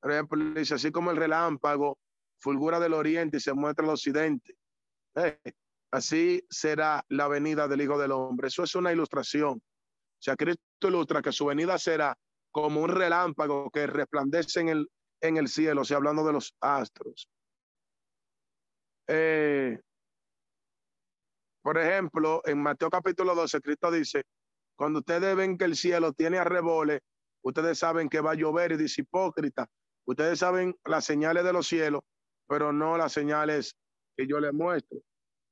S1: Por ejemplo, dice, así como el relámpago fulgura del oriente y se muestra al occidente. Eh, así será la venida del Hijo del Hombre. Eso es una ilustración. O sea, Cristo ilustra que su venida será como un relámpago que resplandece en el, en el cielo, o sea, hablando de los astros. Eh, por ejemplo, en Mateo capítulo 12, Cristo dice, cuando ustedes ven que el cielo tiene arrebole, ustedes saben que va a llover y dice hipócrita. Ustedes saben las señales de los cielos, pero no las señales que yo les muestro.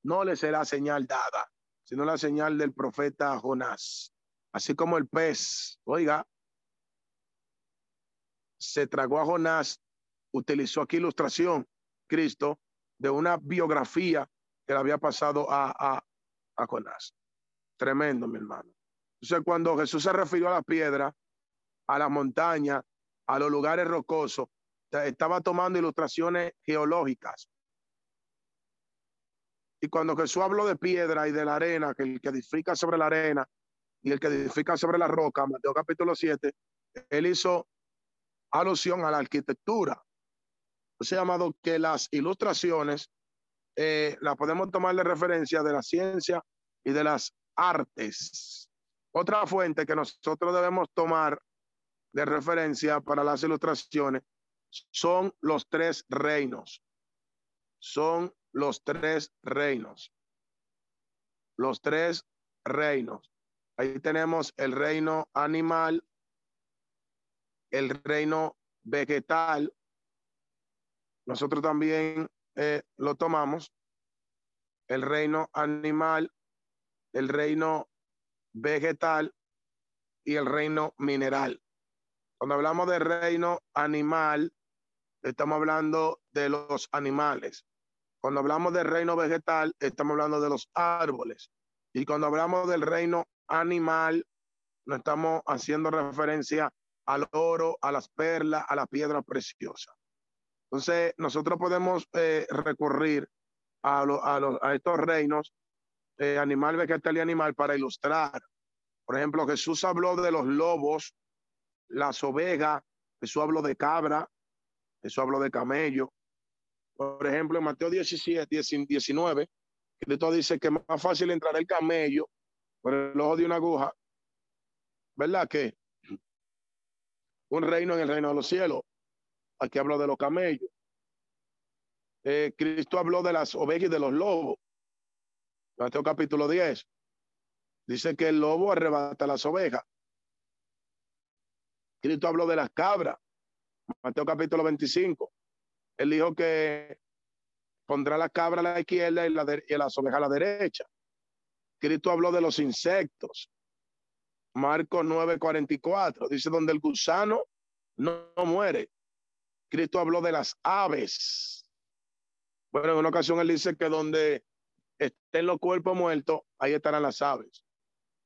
S1: No les será señal dada, sino la señal del profeta Jonás. Así como el pez, oiga, se tragó a Jonás, utilizó aquí ilustración, Cristo, de una biografía que le había pasado a, a, a. Tremendo, mi hermano. Entonces, cuando Jesús se refirió a la piedra, a la montaña, a los lugares rocosos, estaba tomando ilustraciones geológicas. Y cuando Jesús habló de piedra y de la arena, que el que edifica sobre la arena y el que edifica sobre la roca, Mateo capítulo 7, él hizo alusión a la arquitectura. Se ha llamado que las ilustraciones eh, las podemos tomar de referencia de la ciencia y de las artes. Otra fuente que nosotros debemos tomar de referencia para las ilustraciones son los tres reinos. Son los tres reinos. Los tres reinos. Ahí tenemos el reino animal, el reino vegetal. Nosotros también eh, lo tomamos. El reino animal, el reino vegetal y el reino mineral. Cuando hablamos de reino animal, estamos hablando de los animales. Cuando hablamos del reino vegetal, estamos hablando de los árboles. Y cuando hablamos del reino animal, no estamos haciendo referencia al oro, a las perlas, a la piedra preciosa. Entonces, nosotros podemos eh, recurrir a, a, estos reinos, eh, animal, vegetal y animal, para ilustrar. Por ejemplo, Jesús habló de los lobos, las ovejas, Jesús habló de cabra, Jesús habló de camello. Por ejemplo, en Mateo 17, 19, Cristo dice que es más fácil entrar el camello por el ojo de una aguja, ¿verdad? Que un reino en el reino de los cielos. Aquí habló de los camellos. Eh, Cristo habló de las ovejas y de los lobos. Mateo capítulo 10. Dice que el lobo arrebata las ovejas. Cristo habló de las cabras. Mateo capítulo 25. Él dijo que pondrá la cabra a la izquierda y, la y las ovejas a la derecha. Cristo habló de los insectos. Marcos 9:44 dice donde el gusano no, no muere. Cristo habló de las aves. Bueno, en una ocasión él dice que donde estén los cuerpos muertos, ahí estarán las aves.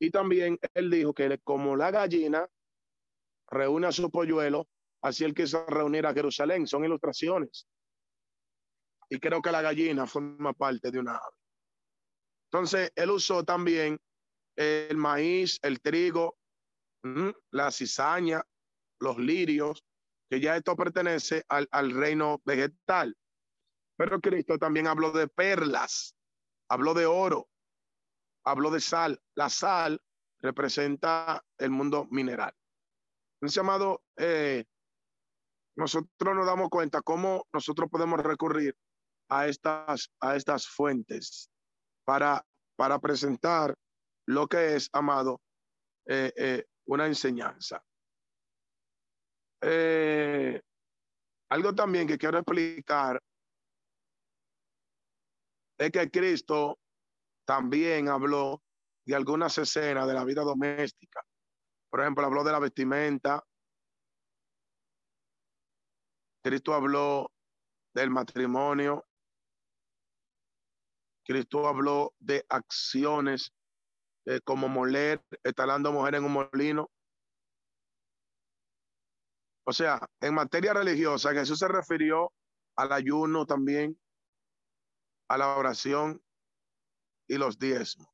S1: Y también él dijo que como la gallina reúne a su polluelo, así él quiso reunir a Jerusalén. Son ilustraciones. Y creo que la gallina forma parte de una ave. Entonces, él usó también el maíz, el trigo, la cizaña, los lirios, que ya esto pertenece al, al reino vegetal. Pero Cristo también habló de perlas, habló de oro, habló de sal. La sal representa el mundo mineral. Entonces, amado, eh, nosotros nos damos cuenta cómo nosotros podemos recurrir a estas, a estas fuentes para, para presentar lo que es, amado, eh, eh, una enseñanza. Algo también que quiero explicar es que Cristo también habló de algunas escenas de la vida doméstica. Por ejemplo, habló de la vestimenta. Cristo habló del matrimonio. Cristo habló de acciones eh, como moler, instalando mujer en un molino. O sea, en materia religiosa, Jesús se refirió al ayuno también, a la oración y los diezmos. O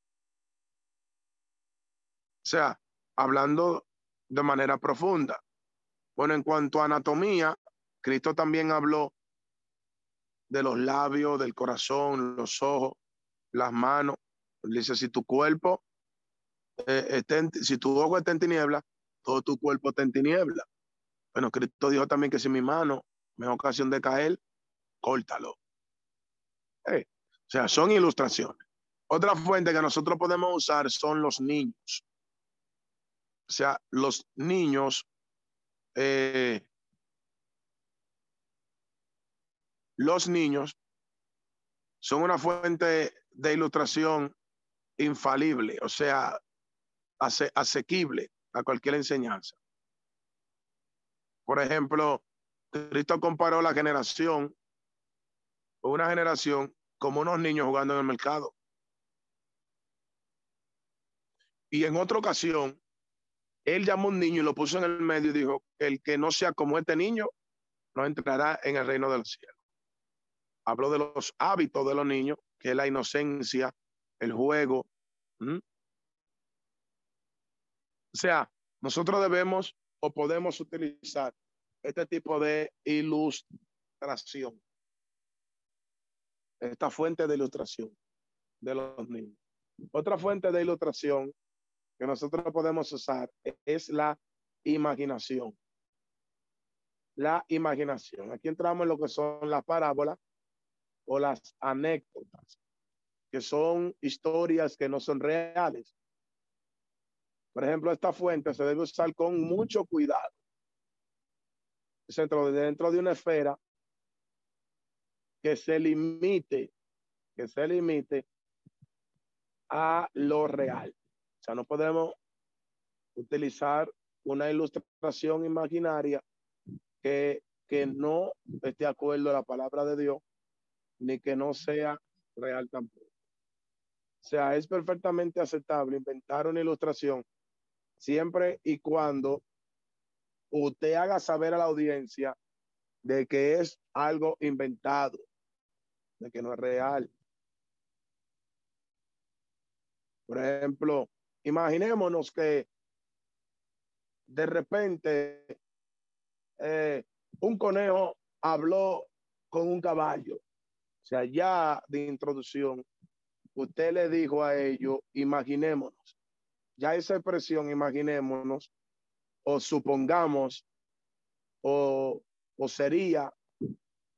S1: sea, hablando de manera profunda. Bueno, en cuanto a anatomía, Cristo también habló de los labios, del corazón, los ojos. las manos. Dice, si tu cuerpo, eh, si tu ojo está en tiniebla, todo tu cuerpo está en tiniebla. Bueno, Cristo dijo también que si mi mano me da ocasión de caer, córtalo. o sea, son ilustraciones. Otra fuente que nosotros podemos usar son los niños. O sea, los niños, eh, los niños son una fuente de ilustración infalible, o sea, asequible a cualquier enseñanza. Por ejemplo, Cristo comparó la generación, una generación, como unos niños jugando en el mercado. Y en otra ocasión, él llamó a un niño y lo puso en el medio y dijo, el que no sea como este niño, no entrará en el reino del cielo. Habló de los hábitos de los niños, que es la inocencia, el juego. O sea, nosotros debemos o podemos utilizar este tipo de ilustración, esta fuente de ilustración de los niños. Otra fuente de ilustración que nosotros podemos usar es la imaginación. La imaginación. Aquí entramos en lo que son las parábolas o las anécdotas, que son historias que no son reales. Por ejemplo, esta fuente se debe usar con mucho cuidado. Dentro de, dentro de una esfera que se limite, que se limite a lo real. O sea, no podemos utilizar una ilustración imaginaria que, que no esté de acuerdo a la palabra de Dios, ni que no sea real tampoco. O sea, es perfectamente aceptable inventar una ilustración siempre y cuando usted haga saber a la audiencia de que es algo inventado, de que no es real. Por ejemplo, Imaginémonos que de repente eh, un conejo habló con un caballo. O sea, ya de introducción, usted le dijo a ellos, imaginémonos. Ya esa expresión, imaginémonos, o supongamos, o, o sería,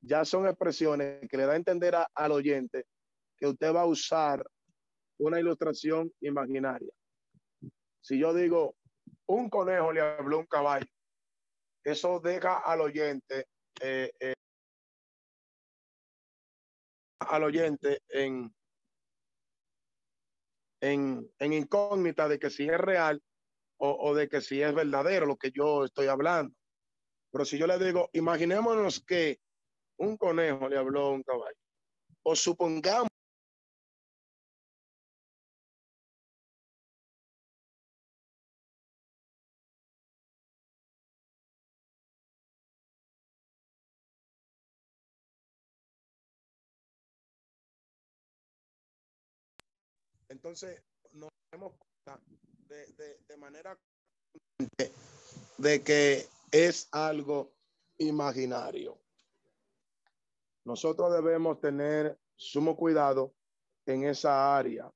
S1: ya son expresiones que le da a entender al oyente que usted va a usar una ilustración imaginaria. Si yo digo, un conejo le habló un caballo, eso deja al oyente, eh, eh, al oyente en, en, incógnita de que si es real o, o de que si es verdadero lo que yo estoy hablando. Pero si yo le digo, imaginémonos que un conejo le habló a un caballo, o supongamos Entonces, nos damos cuenta de, manera de que es algo imaginario. Nosotros debemos tener sumo cuidado en esa área.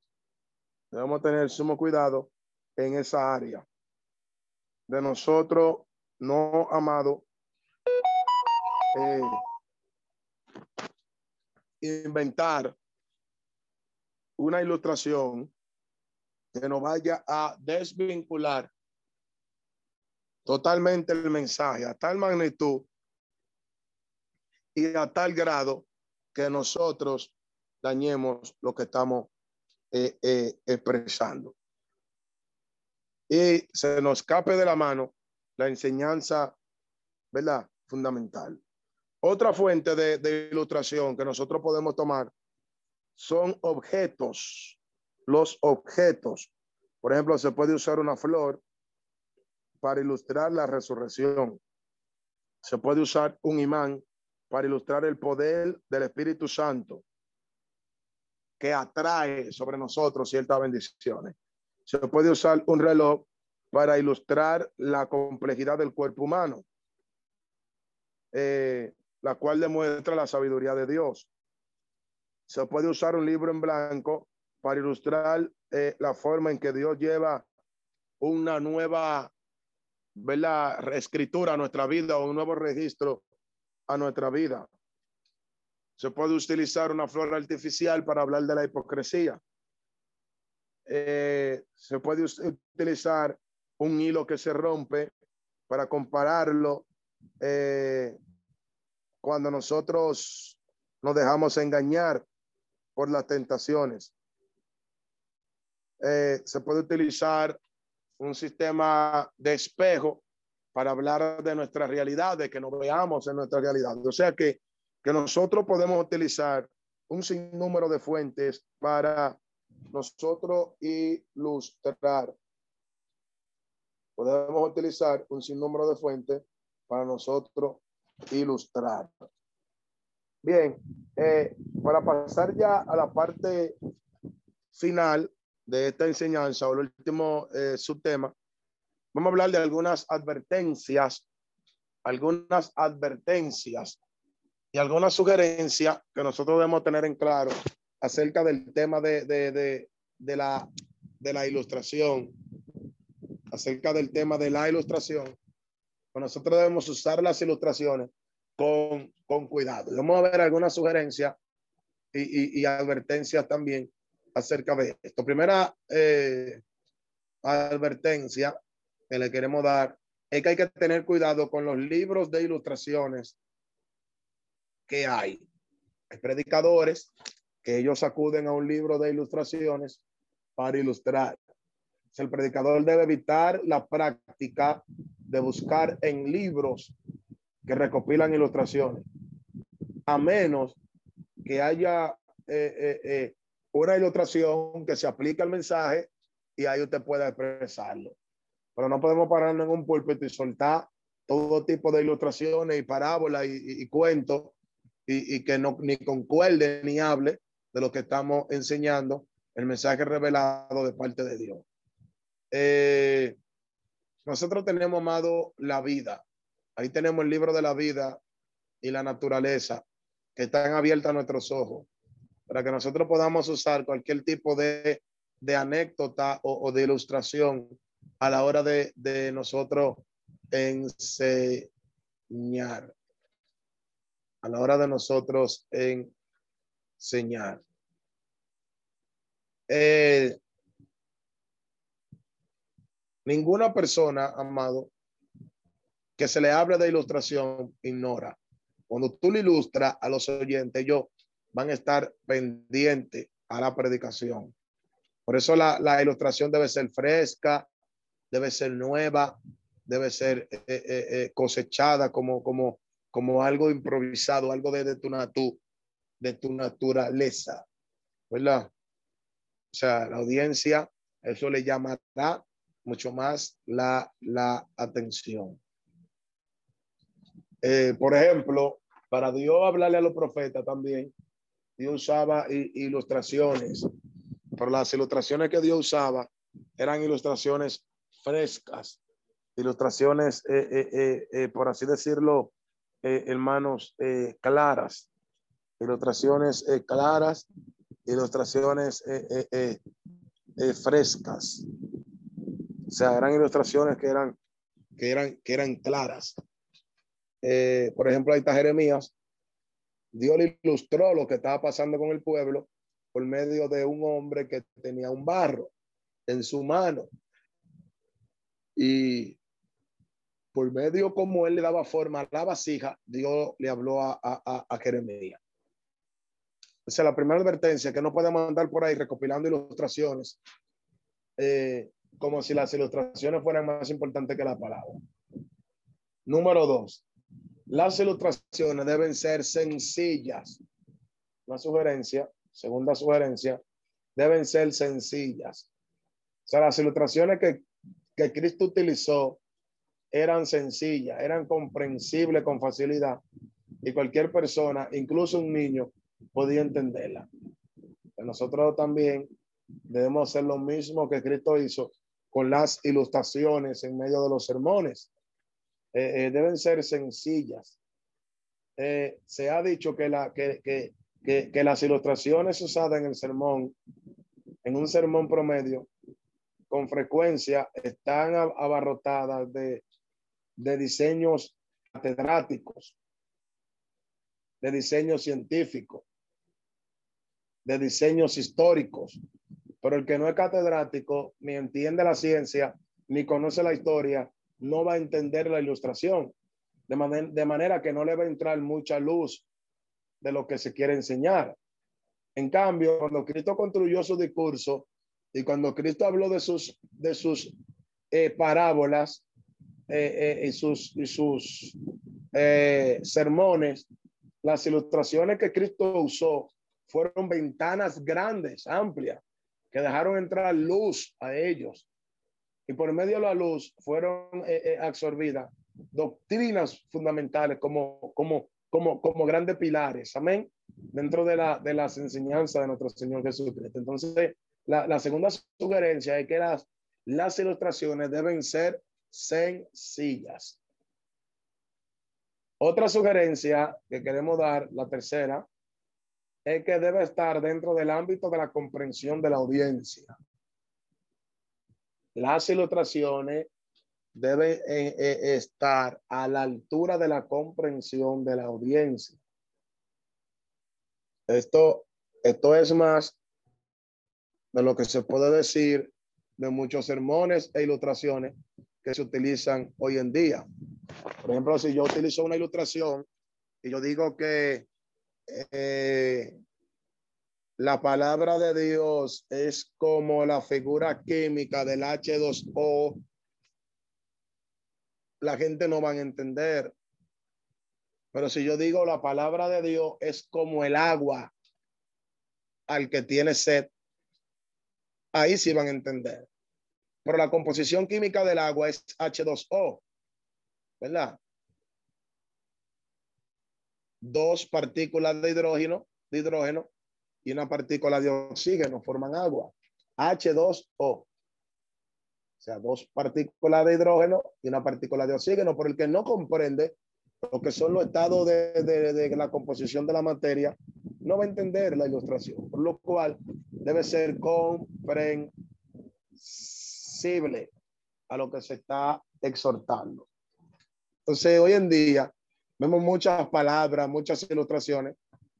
S1: Debemos tener sumo cuidado en esa área. De nosotros, no amado, eh, inventar una ilustración que nos vaya a desvincular totalmente el mensaje a tal magnitud y a tal grado que nosotros dañemos lo que estamos eh, eh, expresando. Y se nos escape de la mano la enseñanza, ¿verdad? Fundamental. Otra fuente de, de ilustración que nosotros podemos tomar son objetos. Los objetos. Por ejemplo, se puede usar una flor para ilustrar la resurrección. Se puede usar un imán para ilustrar el poder del Espíritu Santo que atrae sobre nosotros ciertas bendiciones. Se puede usar un reloj para ilustrar la complejidad del cuerpo humano, eh, la cual demuestra la sabiduría de Dios Se puede usar un libro en blanco para ilustrar eh, la forma en que Dios lleva una nueva ¿verdad? escritura a nuestra vida o un nuevo registro a nuestra vida. Se puede utilizar una flor artificial para hablar de la hipocresía. Eh, se puede utilizar un hilo que se rompe para compararlo eh, cuando nosotros nos dejamos engañar por las tentaciones. Eh, se puede utilizar un sistema de espejo para hablar de nuestra realidad, de que nos veamos en nuestra realidad. O sea que, que nosotros podemos utilizar un sinnúmero de fuentes para nosotros ilustrar. Podemos utilizar un sinnúmero de fuentes para nosotros ilustrar. Bien, eh, para pasar ya a la parte final de esta enseñanza o el último eh, subtema, vamos a hablar de algunas advertencias, algunas advertencias y algunas sugerencias que nosotros debemos tener en claro acerca del tema de, de, de, de, la, de la ilustración, acerca del tema de la ilustración. Pues nosotros debemos usar las ilustraciones con, con cuidado. Vamos a ver algunas sugerencias y, y, advertencias también acerca de esto. Primera eh, advertencia que le queremos dar es que hay que tener cuidado con los libros de ilustraciones que hay. Hay predicadores que ellos acuden a un libro de ilustraciones para ilustrar. El predicador debe evitar la práctica de buscar en libros que recopilan ilustraciones, a menos que haya eh, eh, eh una ilustración que se aplica al mensaje y ahí usted puede expresarlo. Pero no podemos pararnos en un púlpito y soltar todo tipo de ilustraciones y parábolas y, cuentos y, que no ni concuerde ni hable de lo que estamos enseñando, el mensaje revelado de parte de Dios. Nosotros tenemos, amado, la vida. Ahí tenemos el libro de la vida y la naturaleza que están abiertas a nuestros ojos para que nosotros podamos usar cualquier tipo de, de anécdota o, de ilustración a la hora de, de nosotros enseñar. A la hora de nosotros enseñar. Eh, ninguna persona, amado, que se le hable de ilustración, ignora. Cuando tú le ilustras a los oyentes, yo van a estar pendientes a la predicación. Por eso la, la ilustración debe ser fresca, debe ser nueva, debe ser eh, eh, eh, cosechada como, como, como algo improvisado, algo de, de, tu de tu naturaleza. ¿Verdad? O sea, la audiencia, eso le llamará mucho más la, la atención. Por ejemplo, para Dios hablarle a los profetas también, Dios usaba ilustraciones, pero las ilustraciones que Dios usaba eran ilustraciones frescas, ilustraciones, eh, eh, eh, por así decirlo, hermanos, claras, ilustraciones claras, ilustraciones frescas. O sea, eran ilustraciones que eran, que eran, que eran claras. Por ejemplo, ahí está Jeremías, Dios le ilustró lo que estaba pasando con el pueblo por medio de un hombre que tenía un barro en su mano. Y por medio como él le daba forma a la vasija, Dios le habló a, a, a Jeremías. Esa es la primera advertencia, que no podemos andar por ahí recopilando ilustraciones, eh, como si las ilustraciones fueran más importantes que la palabra. Número dos, las ilustraciones deben ser sencillas. Una sugerencia, segunda sugerencia, deben ser sencillas. O sea, las ilustraciones que, que Cristo utilizó eran sencillas, eran comprensibles con facilidad y cualquier persona, incluso un niño, podía entenderla. Nosotros también debemos hacer lo mismo que Cristo hizo con las ilustraciones en medio de los sermones. Eh, eh, deben ser sencillas. Eh, se ha dicho que, la, que, que, que, que las ilustraciones usadas en el sermón, en un sermón promedio, con frecuencia están abarrotadas de, de diseños catedráticos, de diseños científicos, de diseños históricos. Pero el que no es catedrático, ni entiende la ciencia, ni conoce la historia, no va a entender la ilustración. De, de manera que no le va a entrar mucha luz de lo que se quiere enseñar. En cambio, cuando Cristo construyó su discurso y cuando Cristo habló de sus, de sus eh, parábolas eh, eh, y sus, y sus sermones, las ilustraciones que Cristo usó fueron ventanas grandes, amplias, que dejaron entrar luz a ellos. Y por medio de la luz fueron absorbidas doctrinas fundamentales como, como, como, como grandes pilares. Amén. Dentro de, la, de las enseñanzas de nuestro Señor Jesucristo. Entonces, la, segunda sugerencia es que las, las ilustraciones deben ser sencillas. Otra sugerencia que queremos dar, la tercera, es que debe estar dentro del ámbito de la comprensión de la audiencia. Las ilustraciones deben eh, eh, estar a la altura de la comprensión de la audiencia. Esto, esto es más de lo que se puede decir de muchos sermones e ilustraciones que se utilizan hoy en día. Por ejemplo, si yo utilizo una ilustración y yo digo que eh, la palabra de Dios es como la figura química del H2O, la gente no va a entender. Pero si yo digo la palabra de Dios es como el agua al que tiene sed, ahí sí van a entender. Pero la composición química del agua es H2O, ¿verdad? Dos partículas de hidrógeno, hidrógeno y una partícula de oxígeno forman agua. H2O. O sea, dos partículas de hidrógeno y una partícula de oxígeno, por el que no comprende lo que son los estados de, de, de, la composición de la materia, no va a entender la ilustración, por lo cual debe ser comprensible a lo que se está exhortando. Entonces, hoy en día vemos muchas palabras, muchas ilustraciones,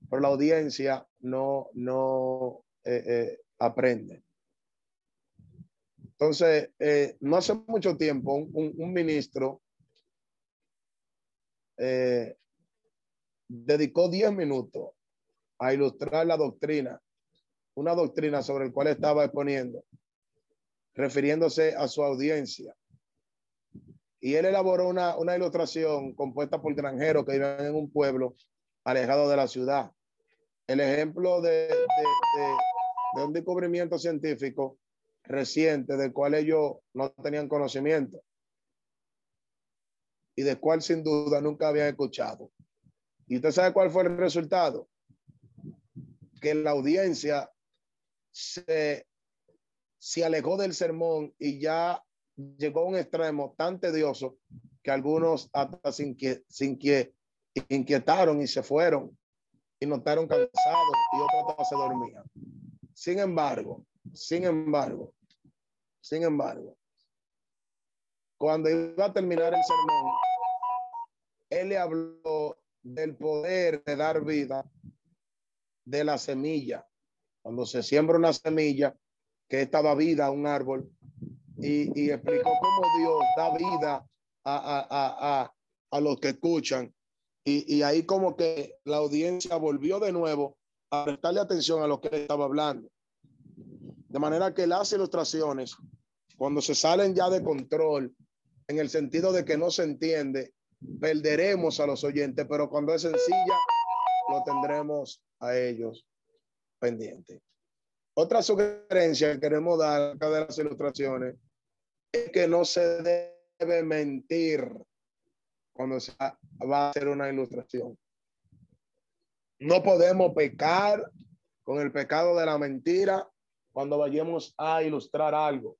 S1: pero la audiencia no, no eh, eh, aprende. Entonces, eh, no hace mucho tiempo, un, ministro dedicó 10 minutos a ilustrar la doctrina, una doctrina sobre el cual estaba exponiendo, refiriéndose a su audiencia. Y él elaboró una, una ilustración compuesta por granjeros que viven en un pueblo alejado de la ciudad. El ejemplo de, un descubrimiento científico reciente del cual ellos no tenían conocimiento y de cual sin duda nunca habían escuchado. ¿Y usted sabe cuál fue el resultado? Que la audiencia se, se alejó del sermón y ya llegó a un extremo tan tedioso que algunos hasta sin que, sin que inquietaron y se fueron y notaron cansados y otros se dormían. Sin embargo, sin embargo, sin embargo, cuando iba a terminar el sermón, él le habló del poder de dar vida de la semilla. Cuando se siembra una semilla, que estaba vida a un árbol, y, y explicó cómo Dios da vida a, a, a, a los que escuchan. Y, ahí como que la audiencia volvió de nuevo a prestarle atención a lo que estaba hablando. De manera que las ilustraciones, cuando se salen ya de control, en el sentido de que no se entiende, perderemos a los oyentes, pero cuando es sencilla, lo tendremos a ellos pendiente. Otra sugerencia que queremos dar acá de las ilustraciones es que no se debe mentir cuando se va a hacer una ilustración. No podemos pecar con el pecado de la mentira cuando vayamos a ilustrar algo.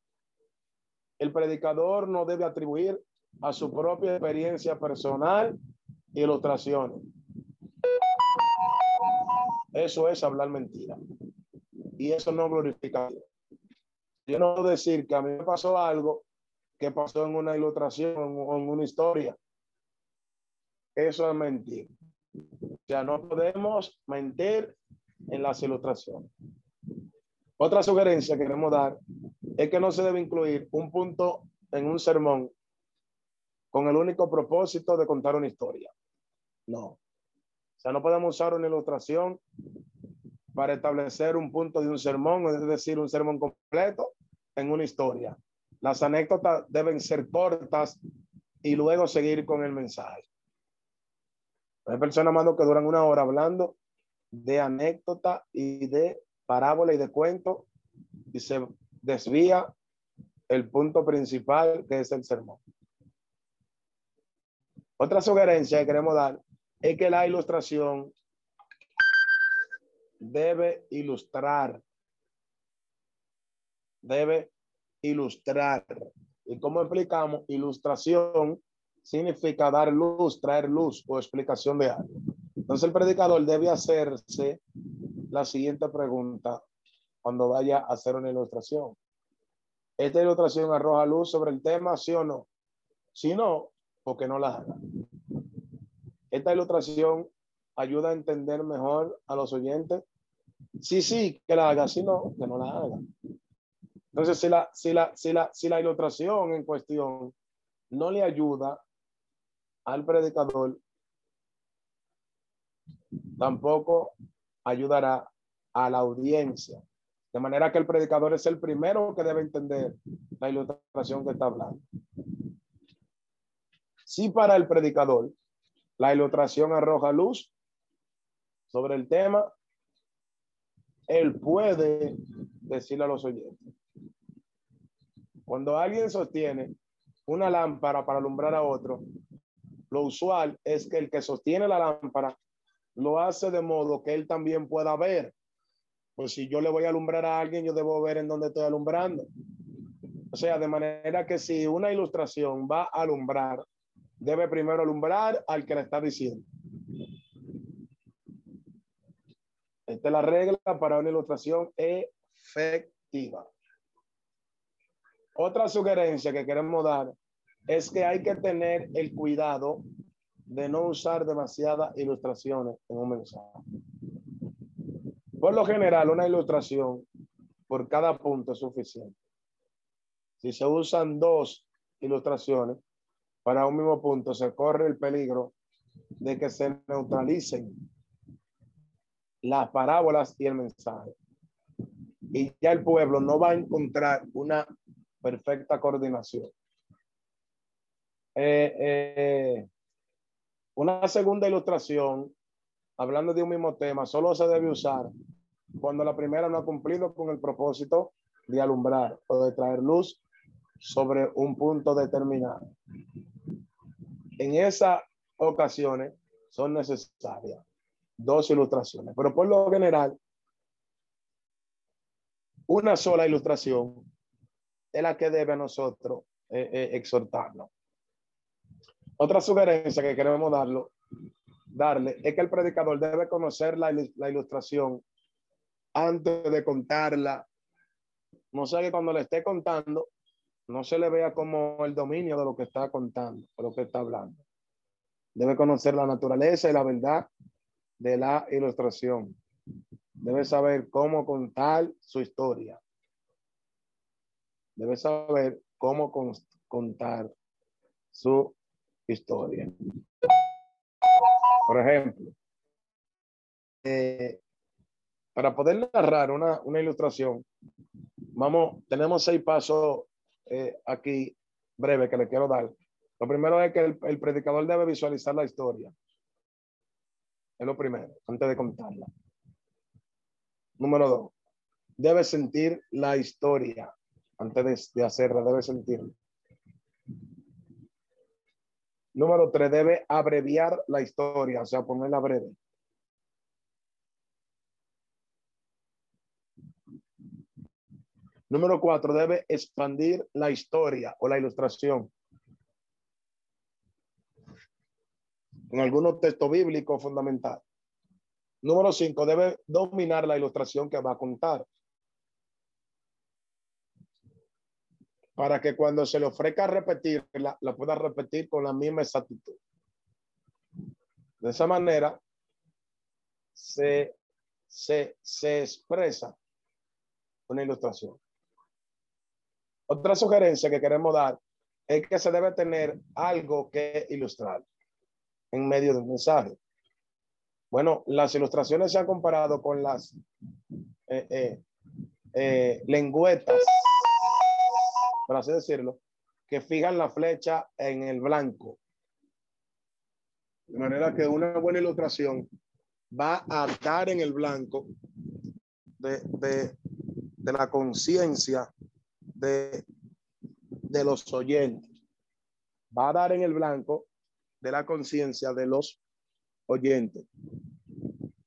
S1: El predicador no debe atribuir a su propia experiencia personal ilustraciones. Eso es hablar mentira. Y eso no glorifica. Yo no decir que a mí me pasó algo que pasó en una ilustración o en una historia. Eso es mentir. O sea, no podemos mentir en las ilustraciones. Otra sugerencia que queremos dar es que no se debe incluir un punto en un sermón con el único propósito de contar una historia. No. O sea, no podemos usar una ilustración para establecer un punto de un sermón, es decir, un sermón completo en una historia. Las anécdotas deben ser cortas y luego seguir con el mensaje. Hay personas, más que duran una hora hablando de anécdota y de parábola y de cuento y se desvía el punto principal que es el sermón. Otra sugerencia que queremos dar es que la ilustración debe ilustrar, debe ilustrar. ¿Y cómo explicamos? Ilustración significa dar luz, traer luz o explicación de algo. Entonces el predicador debe hacerse la siguiente pregunta cuando vaya a hacer una ilustración. ¿Esta ilustración arroja luz sobre el tema, sí o no? Si no, porque no la haga. Esta ilustración ayuda a entender mejor a los oyentes. Sí, sí, que la haga, si no, que no la haga. Entonces, si la, si la, si la, si la ilustración en cuestión no le ayuda al predicador, tampoco ayudará a la audiencia. De manera que el predicador es el primero que debe entender la ilustración que está hablando. Si para el predicador la ilustración arroja luz sobre el tema, él puede decirle a los oyentes. Cuando alguien sostiene una lámpara para alumbrar a otro, lo usual es que el que sostiene la lámpara lo hace de modo que él también pueda ver. Pues si yo le voy a alumbrar a alguien, yo debo ver en dónde estoy alumbrando. O sea, de manera que si una ilustración va a alumbrar, debe primero alumbrar al que le está diciendo. Esta es la regla para una ilustración efectiva. Otra sugerencia que queremos dar es que hay que tener el cuidado de no usar demasiadas ilustraciones en un mensaje. Por lo general, una ilustración por cada punto es suficiente. Si se usan dos ilustraciones para un mismo punto, se corre el peligro de que se neutralicen las parábolas y el mensaje. Y ya el pueblo no va a encontrar una perfecta coordinación. Eh, eh, una segunda ilustración, hablando de un mismo tema, solo se debe usar cuando la primera no ha cumplido con el propósito de alumbrar o de traer luz sobre un punto determinado. En esas ocasiones son necesarias dos ilustraciones, pero por lo general, una sola ilustración es la que debe a nosotros eh, eh, exhortarnos. Otra sugerencia que queremos darlo, darle es que el predicador debe conocer la, ilustración antes de contarla. No sé que cuando le esté contando, no se le vea como el dominio de lo que está contando, de lo que está hablando. Debe conocer la naturaleza y la verdad de la ilustración. Debe saber cómo contar su historia. Debe saber cómo contar su historia. Por ejemplo, eh, para poder narrar una, una, ilustración, vamos, tenemos seis pasos eh, aquí breve que le quiero dar. Lo primero es que el, el, predicador debe visualizar la historia. Es lo primero, antes de contarla. Número dos, debe sentir la historia antes de, de hacerla, debe sentirla. Número tres, debe abreviar la historia, o sea, ponerla breve. Número cuatro, debe expandir la historia o la ilustración. En algunos textos bíblicos fundamentales. Número cinco, debe dominar la ilustración que va a contar. Para que cuando se le ofrezca repetirla, la pueda repetir con la misma exactitud. De esa manera, se, se, se expresa una ilustración. Otra sugerencia que queremos dar es que se debe tener algo que ilustrar en medio del mensaje. Bueno, las ilustraciones se han comparado con las eh, eh, eh, lengüetas, por así decirlo, que fijan la flecha en el blanco. De manera que una buena ilustración va a dar en el blanco de, de, de la conciencia de, de los oyentes. Va a dar en el blanco de la conciencia de los oyentes.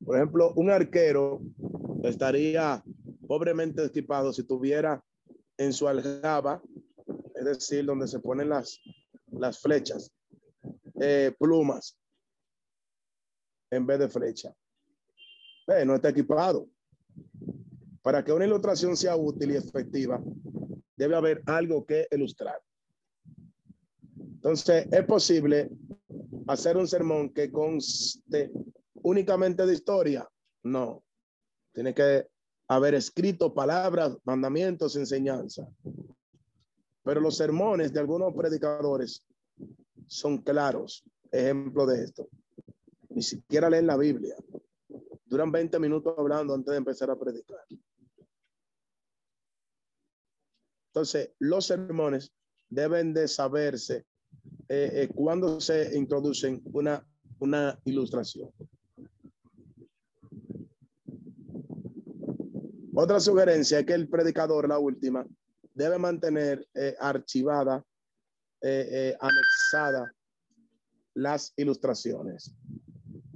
S1: Por ejemplo, un arquero estaría pobremente equipado si tuviera en su aljaba, es decir, donde se ponen las, las flechas, eh, plumas en vez de flecha. Eh, no está equipado. Para que una ilustración sea útil y efectiva, debe haber algo que ilustrar. Entonces, es posible hacer un sermón que conste únicamente de historia. No. Tiene que haber escrito palabras, mandamientos, enseñanza. Pero los sermones de algunos predicadores son claros. Ejemplo de esto. Ni siquiera leen la Biblia. Duran 20 minutos hablando antes de empezar a predicar. Entonces, los sermones deben de saberse eh, eh, cuando se introducen una, una ilustración. Otra sugerencia es que el predicador, la última, debe mantener eh, archivada, anexada las ilustraciones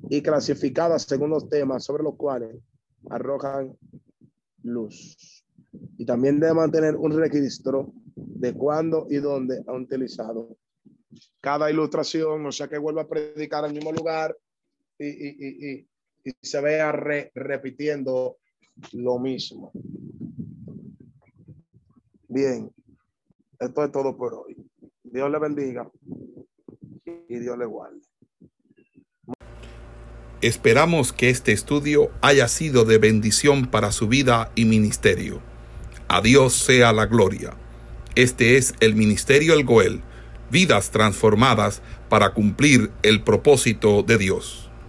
S1: y clasificadas según los temas sobre los cuales arrojan luz. Y también debe mantener un registro de cuándo y dónde ha utilizado cada ilustración, o sea que vuelva a predicar al mismo lugar y, se vea re, repitiendo lo mismo. Bien, esto es todo por hoy. Dios le bendiga y Dios le guarde.
S2: Esperamos que este estudio haya sido de bendición para su vida y ministerio. A Dios sea la gloria. Este es el Ministerio El Goel vidas transformadas para cumplir el propósito de Dios.